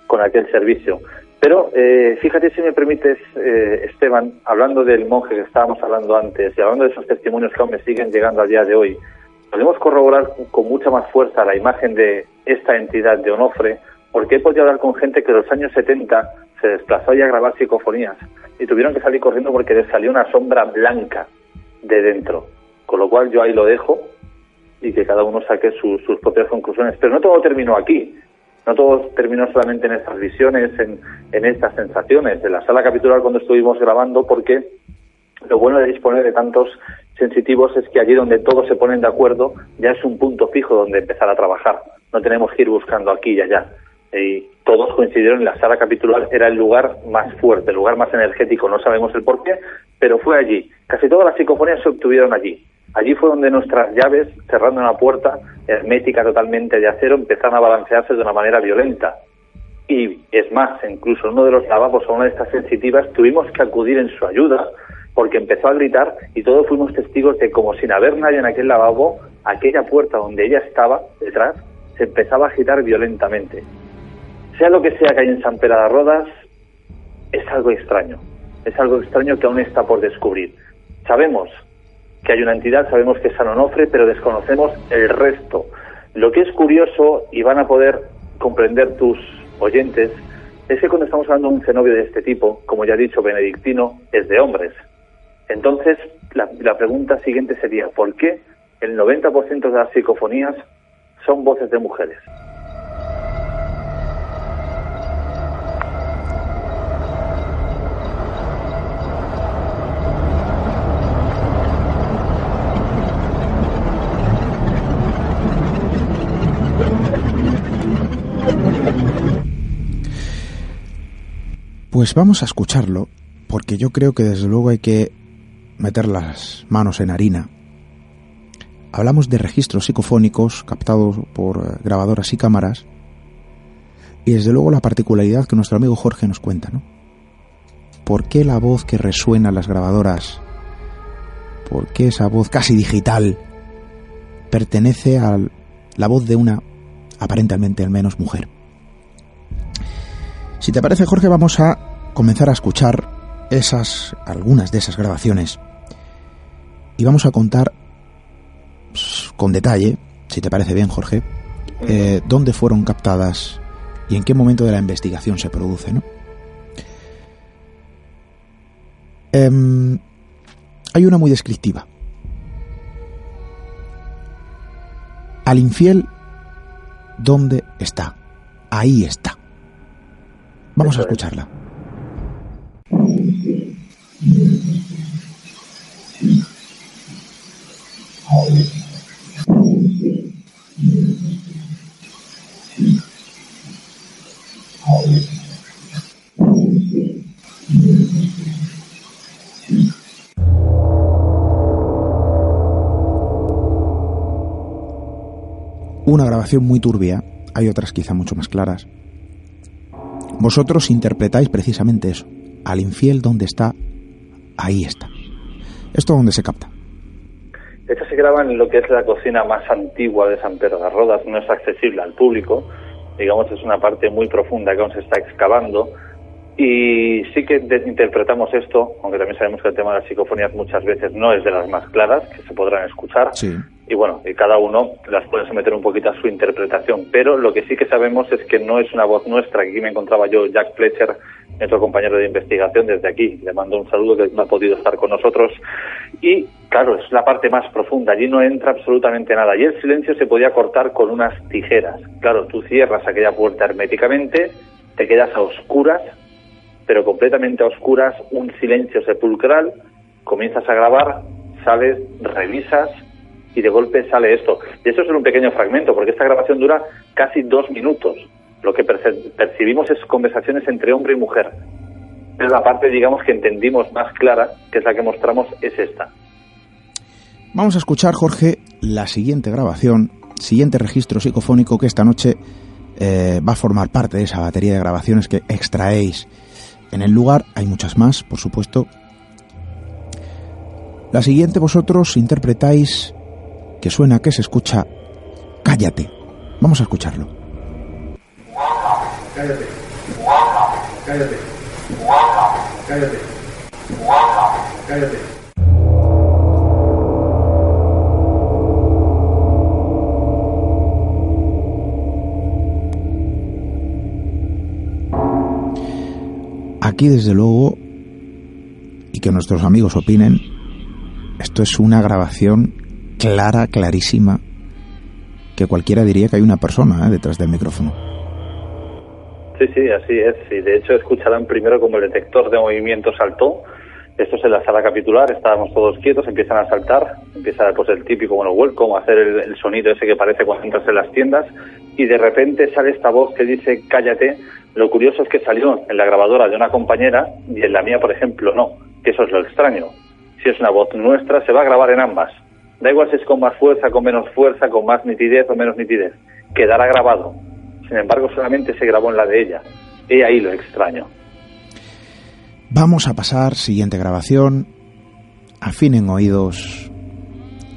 con aquel servicio. Pero eh, fíjate si me permites, eh, Esteban, hablando del monje que estábamos hablando antes y hablando de esos testimonios que aún me siguen llegando al día de hoy, podemos corroborar con mucha más fuerza la imagen de esta entidad de Onofre, porque he podido hablar con gente que en los años 70 se desplazó y a grabar psicofonías y tuvieron que salir corriendo porque les salió una sombra blanca de dentro. Con lo cual yo ahí lo dejo y que cada uno saque sus propias conclusiones. Pero no todo terminó aquí. No todo terminó solamente en estas visiones, en, en estas sensaciones. En la sala capitular cuando estuvimos grabando, porque lo bueno de disponer de tantos sensitivos es que allí donde todos se ponen de acuerdo ya es un punto fijo donde empezar a trabajar. No tenemos que ir buscando aquí y allá. Y todos coincidieron en la sala capitular era el lugar más fuerte, el lugar más energético. No sabemos el por qué, pero fue allí. Casi todas las psicofonías se obtuvieron allí. Allí fue donde nuestras llaves, cerrando una puerta hermética totalmente de acero, empezaron a balancearse de una manera violenta. Y es más, incluso uno de los lavabos a una de estas sensitivas tuvimos que acudir en su ayuda porque empezó a gritar y todos fuimos testigos de como sin haber nadie en aquel lavabo, aquella puerta donde ella estaba detrás se empezaba a agitar violentamente. Sea lo que sea que hay en San Pedro de Rodas, es algo extraño. Es algo extraño que aún está por descubrir. Sabemos que hay una entidad, sabemos que es San Onofre, pero desconocemos el resto. Lo que es curioso, y van a poder comprender tus oyentes, es que cuando estamos hablando de un cenobio de este tipo, como ya he dicho, benedictino, es de hombres. Entonces, la, la pregunta siguiente sería, ¿por qué el 90% de las psicofonías son voces de mujeres? Pues vamos a escucharlo, porque yo creo que desde luego hay que meter las manos en harina. Hablamos de registros psicofónicos captados por eh, grabadoras y cámaras, y desde luego la particularidad que nuestro amigo Jorge nos cuenta, ¿no? ¿Por qué la voz que resuena en las grabadoras, por qué esa voz casi digital pertenece a la voz de una aparentemente al menos mujer? Si te parece, Jorge, vamos a comenzar a escuchar esas, algunas de esas grabaciones. Y vamos a contar con detalle, si te parece bien, Jorge, eh, dónde fueron captadas y en qué momento de la investigación se produce, ¿no? Em, hay una muy descriptiva. Al infiel, ¿dónde está? Ahí está. Vamos a escucharla. Una grabación muy turbia, hay otras quizá mucho más claras, vosotros interpretáis precisamente eso. Al infiel donde está, ahí está. ¿Esto dónde se capta? Esto se graba en lo que es la cocina más antigua de San Pedro de Rodas, no es accesible al público, digamos es una parte muy profunda que aún se está excavando y sí que interpretamos esto, aunque también sabemos que el tema de las psicofonías muchas veces no es de las más claras que se podrán escuchar. Sí y bueno, y cada uno las puede someter un poquito a su interpretación, pero lo que sí que sabemos es que no es una voz nuestra, aquí me encontraba yo, Jack Fletcher, nuestro compañero de investigación desde aquí, le mando un saludo que no ha podido estar con nosotros, y claro, es la parte más profunda, allí no entra absolutamente nada, y el silencio se podía cortar con unas tijeras, claro, tú cierras aquella puerta herméticamente, te quedas a oscuras, pero completamente a oscuras, un silencio sepulcral, comienzas a grabar, sales, revisas, y de golpe sale esto. Y eso es un pequeño fragmento, porque esta grabación dura casi dos minutos. Lo que percibimos es conversaciones entre hombre y mujer. Es la parte, digamos, que entendimos más clara, que es la que mostramos, es esta. Vamos a escuchar, Jorge, la siguiente grabación, siguiente registro psicofónico que esta noche eh, va a formar parte de esa batería de grabaciones que extraéis en el lugar. Hay muchas más, por supuesto. La siguiente vosotros interpretáis que suena, que se escucha, cállate. Vamos a escucharlo. Cállate. Cállate. Cállate. Cállate. Aquí, desde luego, y que nuestros amigos opinen, esto es una grabación clara, clarísima, que cualquiera diría que hay una persona ¿eh? detrás del micrófono. Sí, sí, así es. Y de hecho escucharán primero como el detector de movimiento saltó Esto es en la sala capitular, estábamos todos quietos, empiezan a saltar, empieza pues el típico, bueno, welcome, hacer el, sonido ese que parece cuando entras en las tiendas, y de repente sale esta voz que dice cállate. Lo curioso es que salió en la grabadora de una compañera y en la mía, por ejemplo, no, que eso es lo extraño. Si es una voz nuestra, se va a grabar en ambas. Da igual si es con más fuerza, con menos fuerza, con más nitidez o menos nitidez. Quedará grabado. Sin embargo, solamente se grabó en la de ella. Y ahí lo extraño. Vamos a pasar, siguiente grabación. Afinen oídos.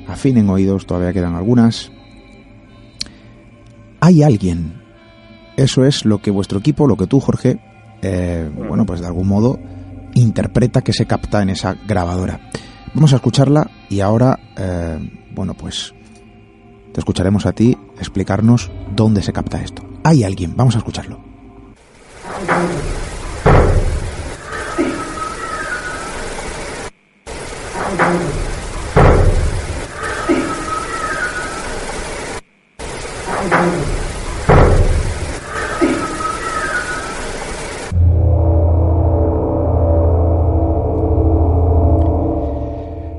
Afinen oídos, todavía quedan algunas. Hay alguien. Eso es lo que vuestro equipo, lo que tú, Jorge, eh, bueno, pues de algún modo interpreta que se capta en esa grabadora. Vamos a escucharla y ahora, eh, bueno, pues te escucharemos a ti explicarnos dónde se capta esto. Hay alguien, vamos a escucharlo.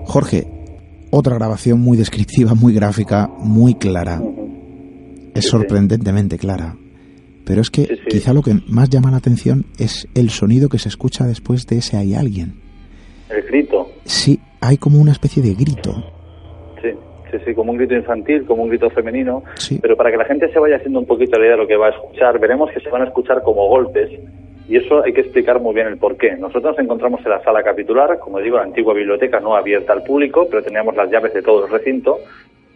Jorge, otra grabación muy descriptiva, muy gráfica, muy clara. Es sorprendentemente clara. Pero es que quizá lo que más llama la atención es el sonido que se escucha después de ese hay alguien. El grito. Sí, hay como una especie de grito. Sí, sí, sí, como un grito infantil, como un grito femenino. Sí. Pero para que la gente se vaya haciendo un poquito la idea de lo que va a escuchar, veremos que se van a escuchar como golpes. Y eso hay que explicar muy bien el por qué. Nosotros nos encontramos en la sala capitular, como digo, la antigua biblioteca no abierta al público, pero teníamos las llaves de todo el recinto.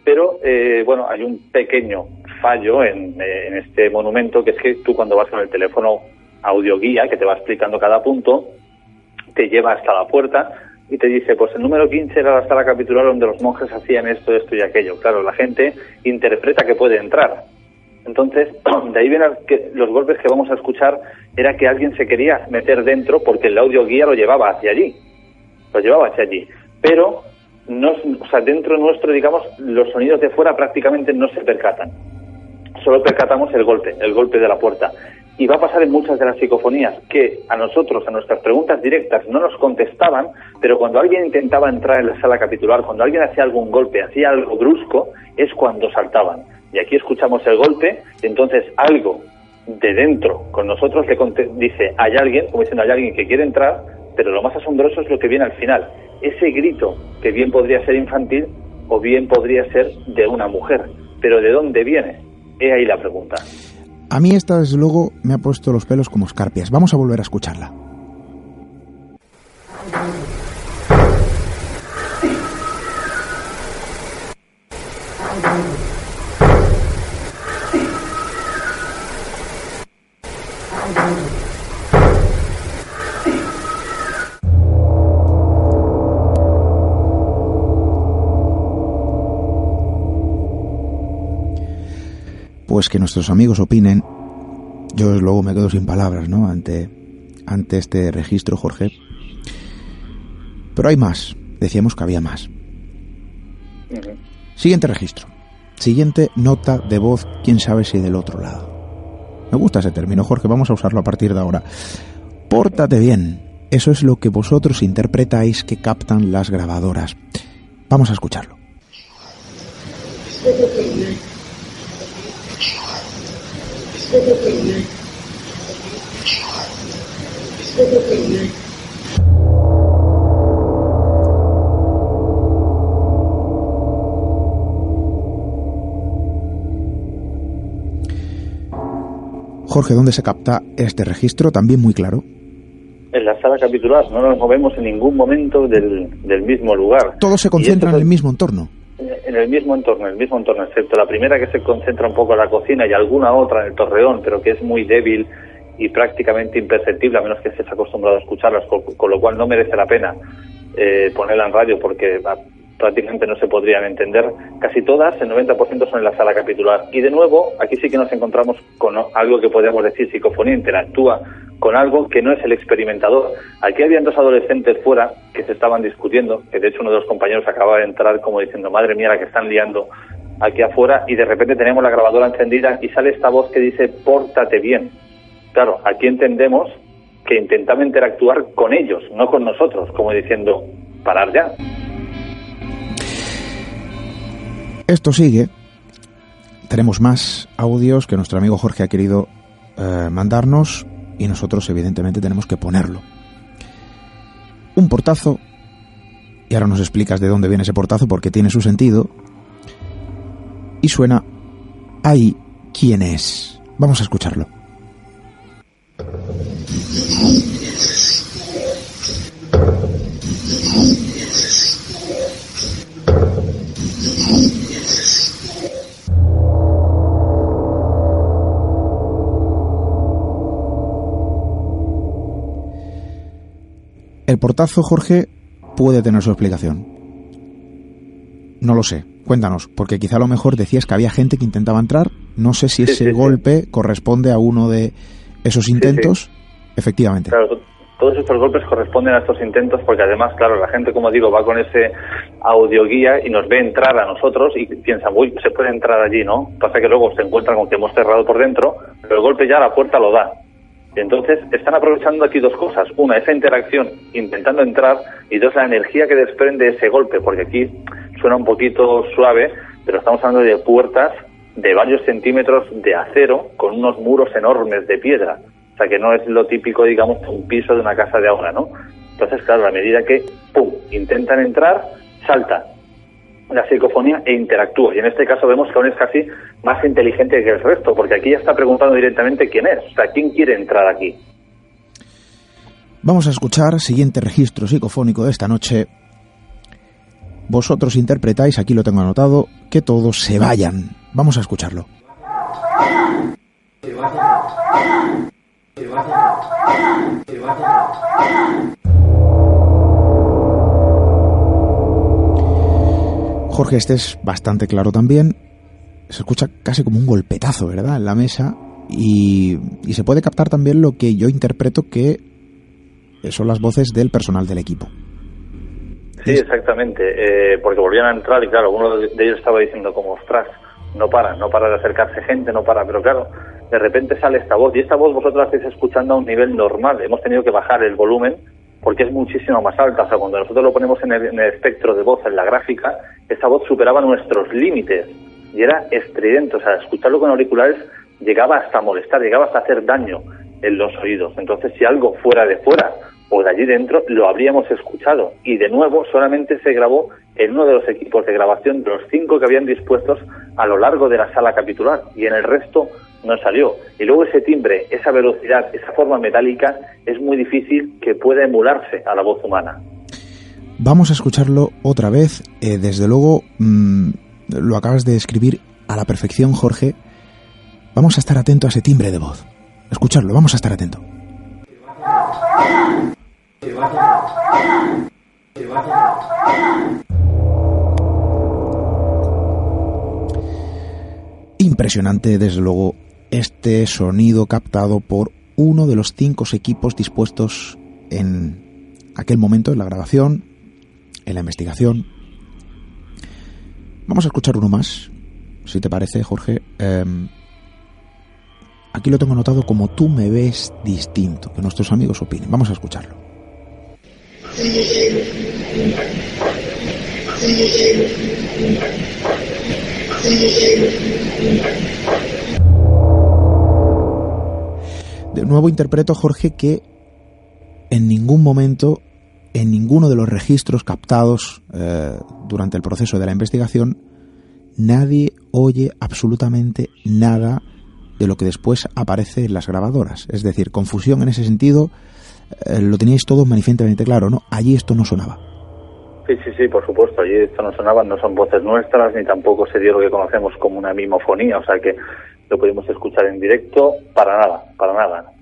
Pero, eh, bueno, hay un pequeño fallo en, en este monumento, que es que tú cuando vas con el teléfono audioguía, que te va explicando cada punto, te lleva hasta la puerta y te dice, pues el número 15 era la sala capitular donde los monjes hacían esto, esto y aquello. Claro, la gente interpreta que puede entrar. Entonces, de ahí vienen los golpes que vamos a escuchar, era que alguien se quería meter dentro porque el audio guía lo llevaba hacia allí. Lo llevaba hacia allí. Pero, no, o sea, dentro nuestro, digamos, los sonidos de fuera prácticamente no se percatan. Solo percatamos el golpe, el golpe de la puerta. Y va a pasar en muchas de las psicofonías que a nosotros, a nuestras preguntas directas, no nos contestaban, pero cuando alguien intentaba entrar en la sala capitular, cuando alguien hacía algún golpe, hacía algo brusco, es cuando saltaban. Y aquí escuchamos el golpe, entonces algo de dentro con nosotros le dice, hay alguien, como diciendo, hay alguien que quiere entrar, pero lo más asombroso es lo que viene al final. Ese grito, que bien podría ser infantil o bien podría ser de una mujer. Pero ¿de dónde viene? He ahí la pregunta. A mí esta, desde luego, me ha puesto los pelos como escarpias. Vamos a volver a escucharla. Pues que nuestros amigos opinen. Yo luego me quedo sin palabras, ¿no? Ante, ante este registro, Jorge. Pero hay más. Decíamos que había más. Siguiente registro. Siguiente nota de voz, quién sabe si del otro lado. Me gusta ese término, Jorge, vamos a usarlo a partir de ahora. Pórtate bien. Eso es lo que vosotros interpretáis que captan las grabadoras. Vamos a escucharlo. Jorge, ¿dónde se capta este registro? También muy claro. En la sala capitular, no nos movemos en ningún momento del, del mismo lugar. Todo se concentra en el mismo entorno en el mismo entorno, en el mismo entorno, excepto la primera que se concentra un poco en la cocina y alguna otra en el torreón, pero que es muy débil y prácticamente imperceptible, a menos que estés acostumbrado a escucharlas, con, lo cual no merece la pena eh, ponerla en radio porque prácticamente no se podrían entender. Casi todas, el 90% son en la sala capitular. Y de nuevo, aquí sí que nos encontramos con algo que podríamos decir psicofonía, interactúa con algo que no es el experimentador. Aquí habían dos adolescentes fuera que se estaban discutiendo, que de hecho uno de los compañeros acaba de entrar como diciendo, madre mía, la que están liando aquí afuera, y de repente tenemos la grabadora encendida y sale esta voz que dice, pórtate bien. Claro, aquí entendemos que intentaba interactuar con ellos, no con nosotros, como diciendo, parar ya. Esto sigue. Tenemos más audios que nuestro amigo Jorge ha querido eh, mandarnos y nosotros evidentemente tenemos que ponerlo. Un portazo, y ahora nos explicas de dónde viene ese portazo porque tiene su sentido, y suena ahí quién es. Vamos a escucharlo. El portazo, Jorge, puede tener su explicación. No lo sé. Cuéntanos, porque quizá a lo mejor decías que había gente que intentaba entrar. No sé si ese golpe corresponde a uno de esos intentos. Efectivamente. Claro, todos estos golpes corresponden a estos intentos porque además, claro, la gente, como digo, va con ese audioguía y nos ve entrar a nosotros y piensa, uy, se puede entrar allí, ¿no? Pasa que luego se encuentran con que hemos cerrado por dentro, pero el golpe ya a la puerta lo da. Entonces, están aprovechando aquí dos cosas. Una, esa interacción intentando entrar y dos, la energía que desprende ese golpe, porque aquí suena un poquito suave, pero estamos hablando de puertas de varios centímetros de acero con unos muros enormes de piedra. O sea, que no es lo típico, digamos, un piso de una casa de ahora, ¿no? Entonces, claro, a medida que, ¡pum!, intentan entrar, salta la psicofonía e interactúa. Y en este caso vemos que aún es casi más inteligente que el resto, porque aquí ya está preguntando directamente quién es, o sea, quién quiere entrar aquí. Vamos a escuchar siguiente registro psicofónico de esta noche. Vosotros interpretáis, aquí lo tengo anotado, que todos se vayan. Vamos a escucharlo. Jorge, este es bastante claro también. Se escucha casi como un golpetazo, ¿verdad? En la mesa. Y, se puede captar también lo que yo interpreto que son las voces del personal del equipo. Sí, exactamente. Eh, porque volvían a entrar y claro, uno de ellos estaba diciendo como, ostras, no para, no para de acercarse gente, no para. Pero claro, de repente sale esta voz y esta voz vosotros la estáis escuchando a un nivel normal. Hemos tenido que bajar el volumen porque es muchísimo más alta. O sea, cuando nosotros lo ponemos en el, espectro de voz, en la gráfica, esa voz superaba nuestros límites y era estridente. O sea, escucharlo con auriculares llegaba hasta molestar, llegaba hasta hacer daño en los oídos. Entonces, si algo fuera de fuera o de allí dentro, lo habríamos escuchado. Y de nuevo, solamente se grabó en uno de los equipos de grabación de los cinco que habían dispuestos a lo largo de la sala capitular. Y en el resto no salió. Y luego ese timbre, esa velocidad, esa forma metálica, es muy difícil que pueda emularse a la voz humana. Vamos a escucharlo otra vez. Eh, desde luego, mm, lo acabas de escribir a la perfección, Jorge. Vamos a estar atento a ese timbre de voz. Escucharlo, vamos a estar atento. Impresionante, desde luego, este sonido captado por uno de los cinco equipos dispuestos en aquel momento en la grabación, en la investigación. Vamos a escuchar uno más, si te parece, Jorge. Em, aquí lo tengo anotado como tú me ves distinto, que nuestros amigos opinen. Vamos a escucharlo. De nuevo interpreto, Jorge, que en ningún momento, en ninguno de los registros captados eh, durante el proceso de la investigación, nadie oye absolutamente nada de lo que después aparece en las grabadoras. Es decir, confusión en ese sentido, eh, lo teníais todo manifiestamente claro, ¿no? Allí esto no sonaba. Sí, sí, sí, por supuesto. Allí esto no sonaba, no son voces nuestras, ni tampoco se dio lo que conocemos como una mimofonía. O sea que lo pudimos escuchar en directo, para nada, para nada.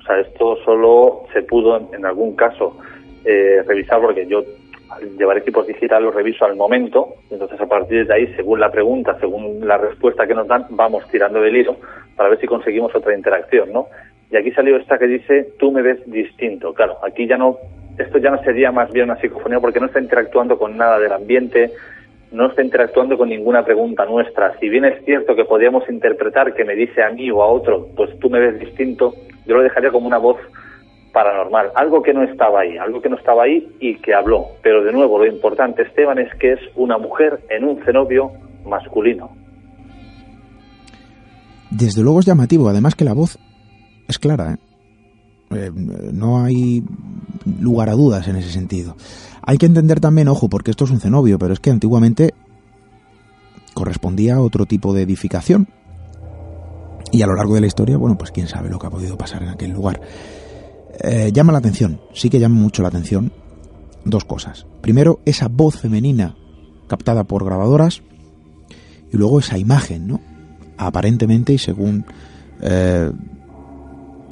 O sea, esto solo se pudo en, algún caso eh, revisar porque yo al llevar equipos digitales lo reviso al momento, entonces a partir de ahí, según la pregunta, según la respuesta que nos dan, vamos tirando del hilo para ver si conseguimos otra interacción, ¿no? Y aquí salió esta que dice, tú me ves distinto. Claro, aquí ya no, esto ya no sería más bien una psicofonía porque no está interactuando con nada del ambiente, no está interactuando con ninguna pregunta nuestra. Si bien es cierto que podríamos interpretar que me dice a mí o a otro, pues tú me ves distinto, yo lo dejaría como una voz paranormal, algo que no estaba ahí, algo que no estaba ahí y que habló. Pero de nuevo, lo importante, Esteban, es que es una mujer en un cenobio masculino. Desde luego es llamativo, además que la voz es clara. ¿eh? Eh, no hay lugar a dudas en ese sentido. Hay que entender también, ojo, porque esto es un cenobio, pero es que antiguamente correspondía a otro tipo de edificación. Y a lo largo de la historia, bueno, pues quién sabe lo que ha podido pasar en aquel lugar. Eh, llama la atención, sí que llama mucho la atención dos cosas. Primero, esa voz femenina captada por grabadoras y luego esa imagen, ¿no? Aparentemente y según eh,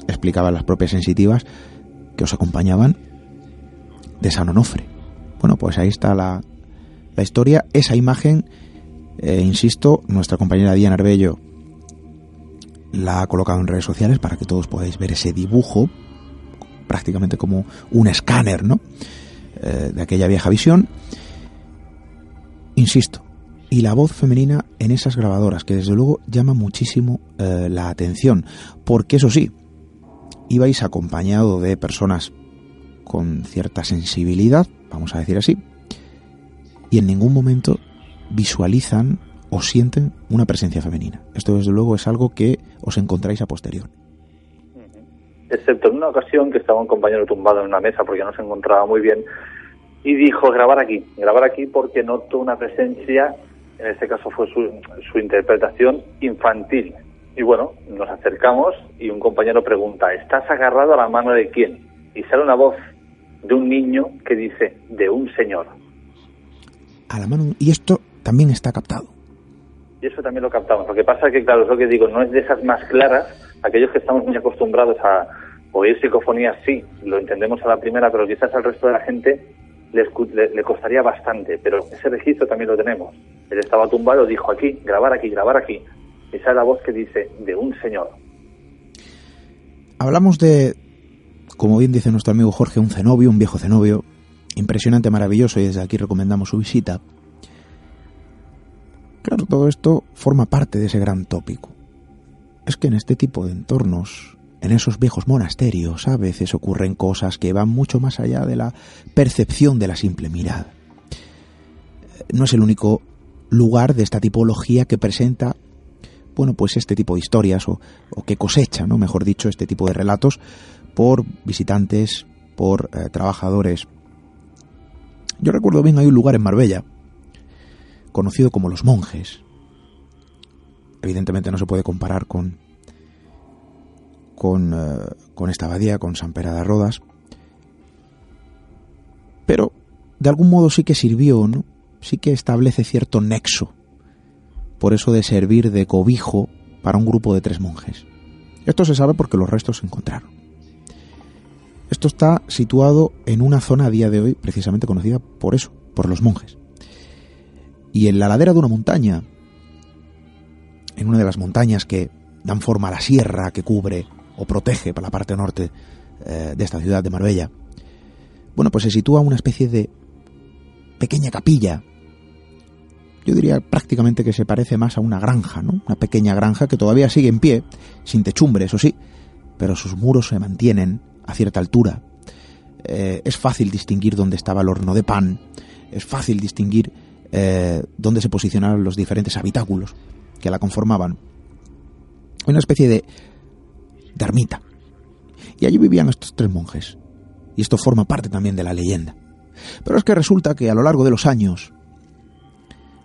explicaban las propias sensitivas que os acompañaban de San Onofre. Bueno, pues ahí está la, historia. Esa imagen, eh, insisto, nuestra compañera Diana Arbello la ha colocado en redes sociales para que todos podáis ver ese dibujo prácticamente como un escáner, ¿no? Eh, de aquella vieja visión. Insisto, y la voz femenina en esas grabadoras, que desde luego llama muchísimo eh, la atención, porque eso sí, ibais acompañado de personas con cierta sensibilidad, vamos a decir así, y en ningún momento visualizan o sienten una presencia femenina. Esto desde luego es algo que os encontráis a posterior excepto en una ocasión que estaba un compañero tumbado en una mesa porque no se encontraba muy bien y dijo grabar aquí, grabar aquí porque noto una presencia, en este caso fue su, su interpretación infantil. Y bueno, nos acercamos y un compañero pregunta, ¿estás agarrado a la mano de quién? Y sale una voz de un niño que dice, de un señor. A la mano, y esto también está captado. Y eso también lo captamos. Lo que pasa es que, claro, es lo que digo, no es de esas más claras, aquellos que estamos muy acostumbrados a oír psicofonías, sí, lo entendemos a la primera, pero quizás al resto de la gente le, le, costaría bastante. Pero ese registro también lo tenemos. Él estaba tumbado, dijo aquí, grabar aquí, grabar aquí. Esa es la voz que dice, de un señor. Hablamos de, como bien dice nuestro amigo Jorge, un cenobio, un viejo cenobio, impresionante, maravilloso, y desde aquí recomendamos su visita. Claro, todo esto forma parte de ese gran tópico es que en este tipo de entornos, en esos viejos monasterios, a veces ocurren cosas que van mucho más allá de la percepción de la simple mirada. No es el único lugar de esta tipología que presenta, bueno, pues este tipo de historias o, que cosecha, ¿no? Mejor dicho, este tipo de relatos por visitantes, por eh, trabajadores. Yo recuerdo bien, hay un lugar en Marbella, conocido como Los Monjes, evidentemente no se puede comparar con, con, eh, con esta abadía, con San Pera de Rodas, pero de algún modo sí que sirvió, ¿no? Sí que establece cierto nexo, por eso de servir de cobijo para un grupo de tres monjes. Esto se sabe porque los restos se encontraron. Esto está situado en una zona a día de hoy precisamente conocida por eso, por los monjes. Y en la ladera de una montaña, en una de las montañas que dan forma a la sierra que cubre o protege para la parte norte eh, de esta ciudad de Marbella. Bueno, pues se sitúa una especie de pequeña capilla. Yo diría prácticamente que se parece más a una granja, ¿no? Una pequeña granja que todavía sigue en pie, sin techumbre, eso sí, pero sus muros se mantienen a cierta altura. Eh, es fácil distinguir dónde estaba el horno de pan, es fácil distinguir eh, dónde se posicionaron los diferentes habitáculos que la conformaban. Una especie de, de ermita. Y allí vivían estos tres monjes. Y esto forma parte también de la leyenda. Pero es que resulta que a lo largo de los años,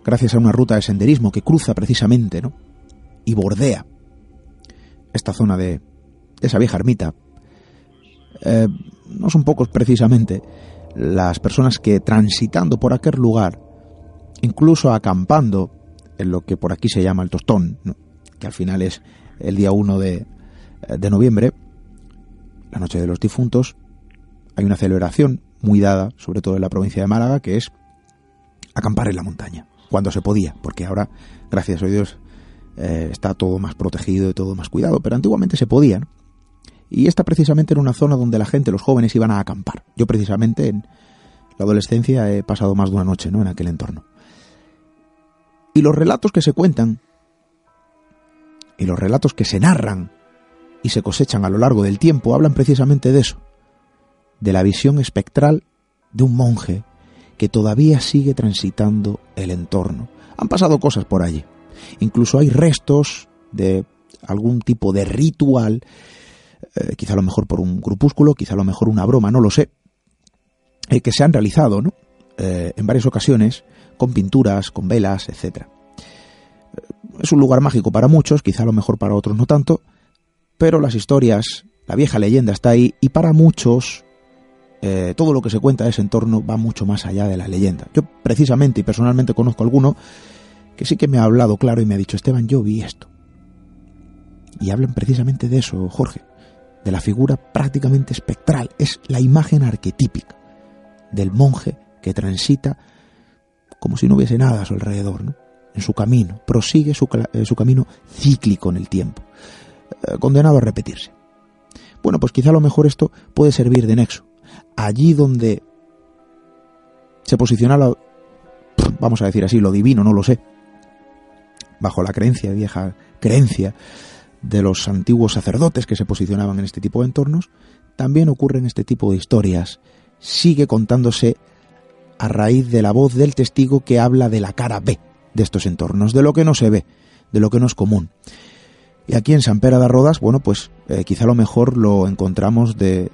gracias a una ruta de senderismo que cruza precisamente, ¿no? Y bordea esta zona de, esa vieja ermita, eh, no son pocos precisamente las personas que transitando por aquel lugar, incluso acampando en lo que por aquí se llama el tostón, que al final es el día 1 de, de noviembre, la noche de los difuntos, hay una celebración muy dada, sobre todo en la provincia de Málaga, que es acampar en la montaña, cuando se podía, porque ahora, gracias a Dios, eh, está todo más protegido y todo más cuidado, pero antiguamente se podía. Y esta precisamente era una zona donde la gente, los jóvenes, iban a acampar. Yo precisamente en la adolescencia he pasado más de una noche ¿no? en aquel entorno. Y los relatos que se cuentan, y los relatos que se narran y se cosechan a lo largo del tiempo, hablan precisamente de eso, de la visión espectral de un monje que todavía sigue transitando el entorno. Han pasado cosas por allí. Incluso hay restos de algún tipo de ritual, eh, quizá a lo mejor por un grupúsculo, quizá a lo mejor una broma, no lo sé, eh, que se han realizado ¿no? Eh, en varias ocasiones con pinturas, con velas, etc. Es un lugar mágico para muchos, quizá a lo mejor para otros no tanto, pero las historias, la vieja leyenda está ahí y para muchos todo lo que se cuenta de ese entorno va mucho más allá de la leyenda. Yo precisamente y personalmente conozco alguno que sí que me ha hablado claro y me ha dicho, Esteban, yo vi esto. Y hablan precisamente de eso, Jorge, de la figura prácticamente espectral. Es la imagen arquetípica del monje que transita como si no hubiese nada a su alrededor, ¿no? en su camino, prosigue su, eh, su camino cíclico en el tiempo, eh, condenado a repetirse. Bueno, pues quizá a lo mejor esto puede servir de nexo. Allí donde se posiciona, vamos a decir así, lo divino, no lo sé, bajo la creencia, vieja creencia de los antiguos sacerdotes que se posicionaban en este tipo de entornos, también ocurren este tipo de historias. Sigue contándose a raíz de la voz del testigo que habla de la cara B de estos entornos, de lo que no se ve, de lo que no es común. Y aquí en San Pera de Rodas, bueno, pues eh, quizá lo mejor lo encontramos de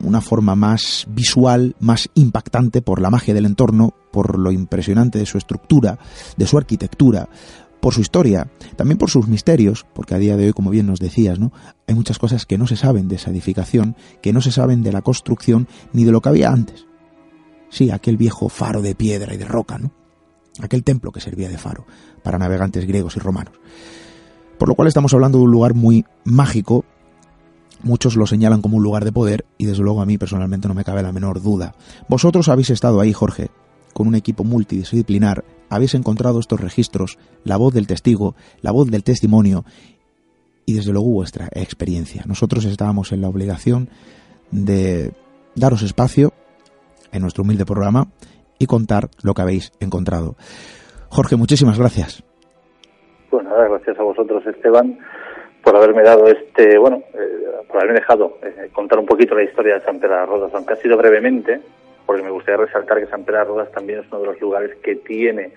una forma más visual, más impactante por la magia del entorno, por lo impresionante de su estructura, de su arquitectura, por su historia, también por sus misterios, porque a día de hoy, como bien nos decías, ¿no? Hay muchas cosas que no se saben de esa edificación, que no se saben de la construcción ni de lo que había antes. Sí, aquel viejo faro de piedra y de roca, ¿no? Aquel templo que servía de faro para navegantes griegos y romanos. Por lo cual estamos hablando de un lugar muy mágico. Muchos lo señalan como un lugar de poder y desde luego a mí personalmente no me cabe la menor duda. Vosotros habéis estado ahí, Jorge, con un equipo multidisciplinar habéis encontrado estos registros, la voz del testigo, la voz del testimonio y desde luego vuestra experiencia. Nosotros estábamos en la obligación de daros espacio en nuestro humilde programa y contar lo que habéis encontrado. Jorge, muchísimas gracias. Pues nada, gracias a vosotros, Esteban, por haberme dado este, bueno, eh, por haberme dejado eh, contar un poquito la historia de San Pedro de Rodas, aunque ha sido brevemente, porque me gustaría resaltar que San Pedro de Rodas también es uno de los lugares que tiene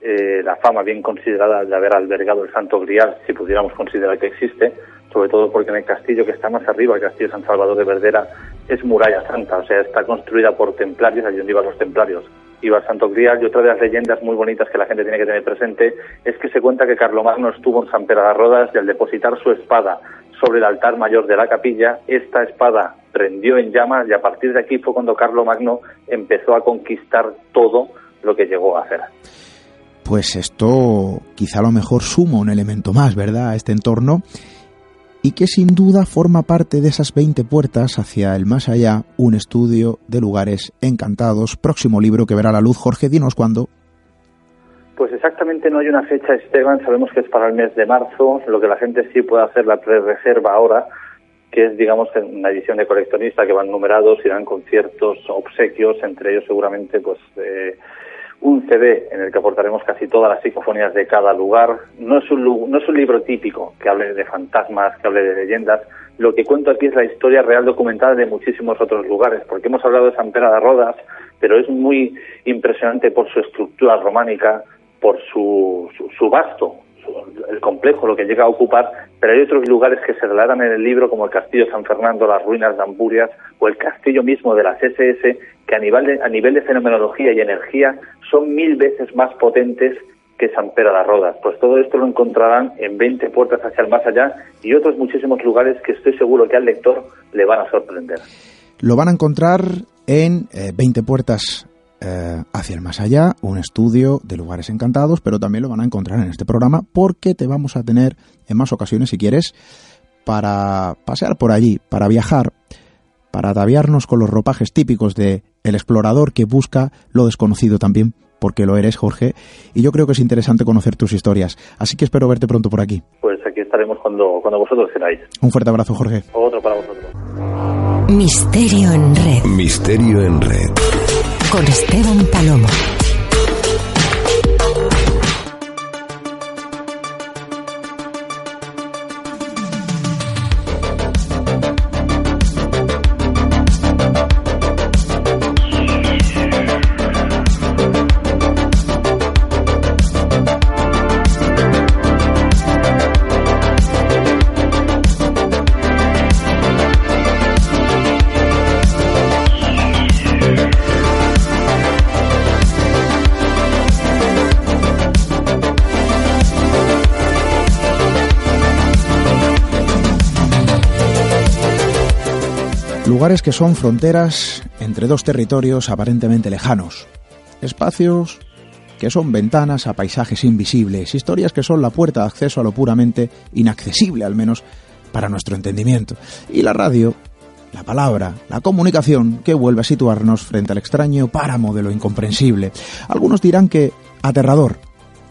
eh, la fama bien considerada de haber albergado el Santo Grial, si pudiéramos considerar que existe, sobre todo porque en el castillo que está más arriba, el castillo San Salvador de Verdera, es muralla santa, o sea, está construida por templarios, allí donde iban los templarios. Iba el Santo Grial y otra de las leyendas muy bonitas que la gente tiene que tener presente es que se cuenta que Carlomagno estuvo en San Pedro de Rodas y al depositar su espada sobre el altar mayor de la capilla, esta espada prendió en llamas y a partir de aquí fue cuando Carlo Magno empezó a conquistar todo lo que llegó a hacer. Pues esto quizá a lo mejor suma un elemento más, ¿verdad?, a este entorno y que sin duda forma parte de esas 20 puertas hacia el más allá, un estudio de lugares encantados. Próximo libro que verá la luz, Jorge, dinos cuándo. Pues exactamente no hay una fecha, Esteban. Sabemos que es para el mes de marzo. Lo que la gente sí puede hacer la pre-reserva ahora, que es, digamos, una edición de coleccionista que van numerados y dan con ciertos obsequios, entre ellos seguramente, pues, eh, un CD en el que aportaremos casi todas las psicofonías de cada lugar. No es, un, no es un libro típico que hable de fantasmas, que hable de leyendas. Lo que cuento aquí es la historia real documentada de muchísimos otros lugares, porque hemos hablado de San Pera de Rodas, pero es muy impresionante por su estructura románica, por su, su, gasto, el complejo, lo que llega a ocupar, pero hay otros lugares que se relatan en el libro, como el Castillo San Fernando, las ruinas de Amburias o el castillo mismo de las SS, que a nivel de, a nivel de fenomenología y energía son mil veces más potentes que San Pedro las Rodas. Pues todo esto lo encontrarán en 20 puertas hacia el más allá y otros muchísimos lugares que estoy seguro que al lector le van a sorprender. Lo van a encontrar en 20 eh, puertas eh, hacia el más allá, un estudio de lugares encantados, pero también lo van a encontrar en este programa porque te vamos a tener en más ocasiones, si quieres, para pasear por allí, para viajar, para ataviarnos con los ropajes típicos de el explorador que busca lo desconocido también, porque lo eres, Jorge, y yo creo que es interesante conocer tus historias. Así que espero verte pronto por aquí. Pues aquí estaremos cuando, cuando vosotros queráis. Un fuerte abrazo, Jorge. Otro para vosotros. Misterio en red. Misterio en red con Esteban Palomo. Lugares que son fronteras entre dos territorios aparentemente lejanos. Espacios que son ventanas a paisajes invisibles, historias que son la puerta de acceso a lo puramente inaccesible, al menos para nuestro entendimiento. Y la radio, la palabra, la comunicación que vuelve a situarnos frente al extraño páramo de lo incomprensible. Algunos dirán que aterrador,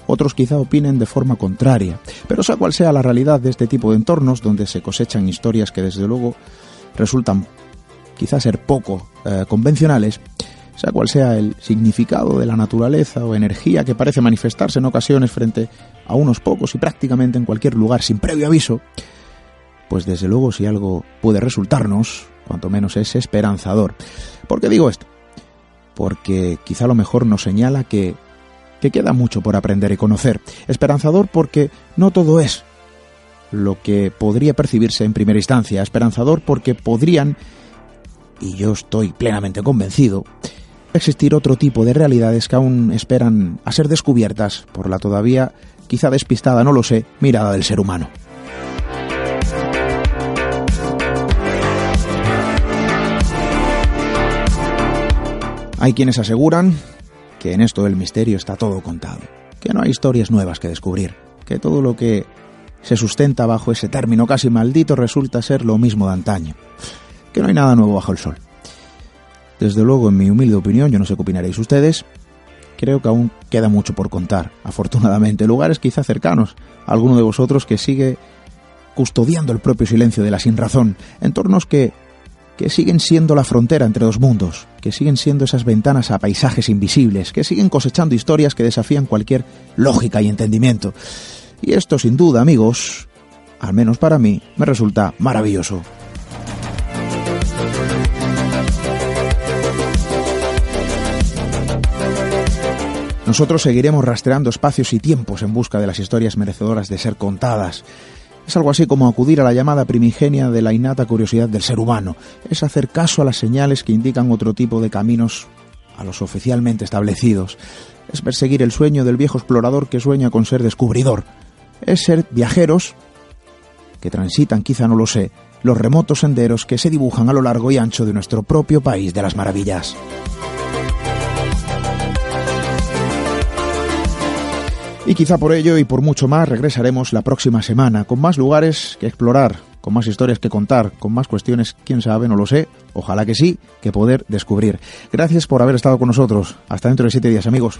otros quizá opinen de forma contraria, pero sea cual sea la realidad de este tipo de entornos donde se cosechan historias que desde luego resultan quizá ser poco eh, convencionales, sea cual sea el significado de la naturaleza o energía que parece manifestarse en ocasiones frente a unos pocos y prácticamente en cualquier lugar sin previo aviso, pues desde luego si algo puede resultarnos, cuanto menos es esperanzador. ¿Por qué digo esto? Porque quizá lo mejor nos señala que, que queda mucho por aprender y conocer. Esperanzador porque no todo es lo que podría percibirse en primera instancia. Esperanzador porque podrían, y yo estoy plenamente convencido, existir otro tipo de realidades que aún esperan a ser descubiertas por la todavía, quizá despistada, no lo sé, mirada del ser humano. Hay quienes aseguran que en esto del misterio está todo contado, que no hay historias nuevas que descubrir, que todo lo que se sustenta bajo ese término casi maldito resulta ser lo mismo de antaño, que no hay nada nuevo bajo el sol. Desde luego, en mi humilde opinión, yo no sé qué opinaréis ustedes, creo que aún queda mucho por contar, afortunadamente, lugares quizá cercanos a alguno de vosotros que sigue custodiando el propio silencio de la sinrazón, entornos que que siguen siendo la frontera entre dos mundos, que siguen siendo esas ventanas a paisajes invisibles, que siguen cosechando historias que desafían cualquier lógica y entendimiento. Y esto sin duda, amigos, al menos para mí, me resulta maravilloso. Nosotros seguiremos rastreando espacios y tiempos en busca de las historias merecedoras de ser contadas, es algo así como acudir a la llamada primigenia de la innata curiosidad del ser humano. Es hacer caso a las señales que indican otro tipo de caminos a los oficialmente establecidos. Es perseguir el sueño del viejo explorador que sueña con ser descubridor. Es ser viajeros que transitan, quizá no lo sé, los remotos senderos que se dibujan a lo largo y ancho de nuestro propio país de las maravillas. Y quizá por ello y por mucho más regresaremos la próxima semana con más lugares que explorar, con más historias que contar, con más cuestiones, quién sabe, no lo sé, ojalá que sí, que poder descubrir. Gracias por haber estado con nosotros. Hasta dentro de siete días, amigos.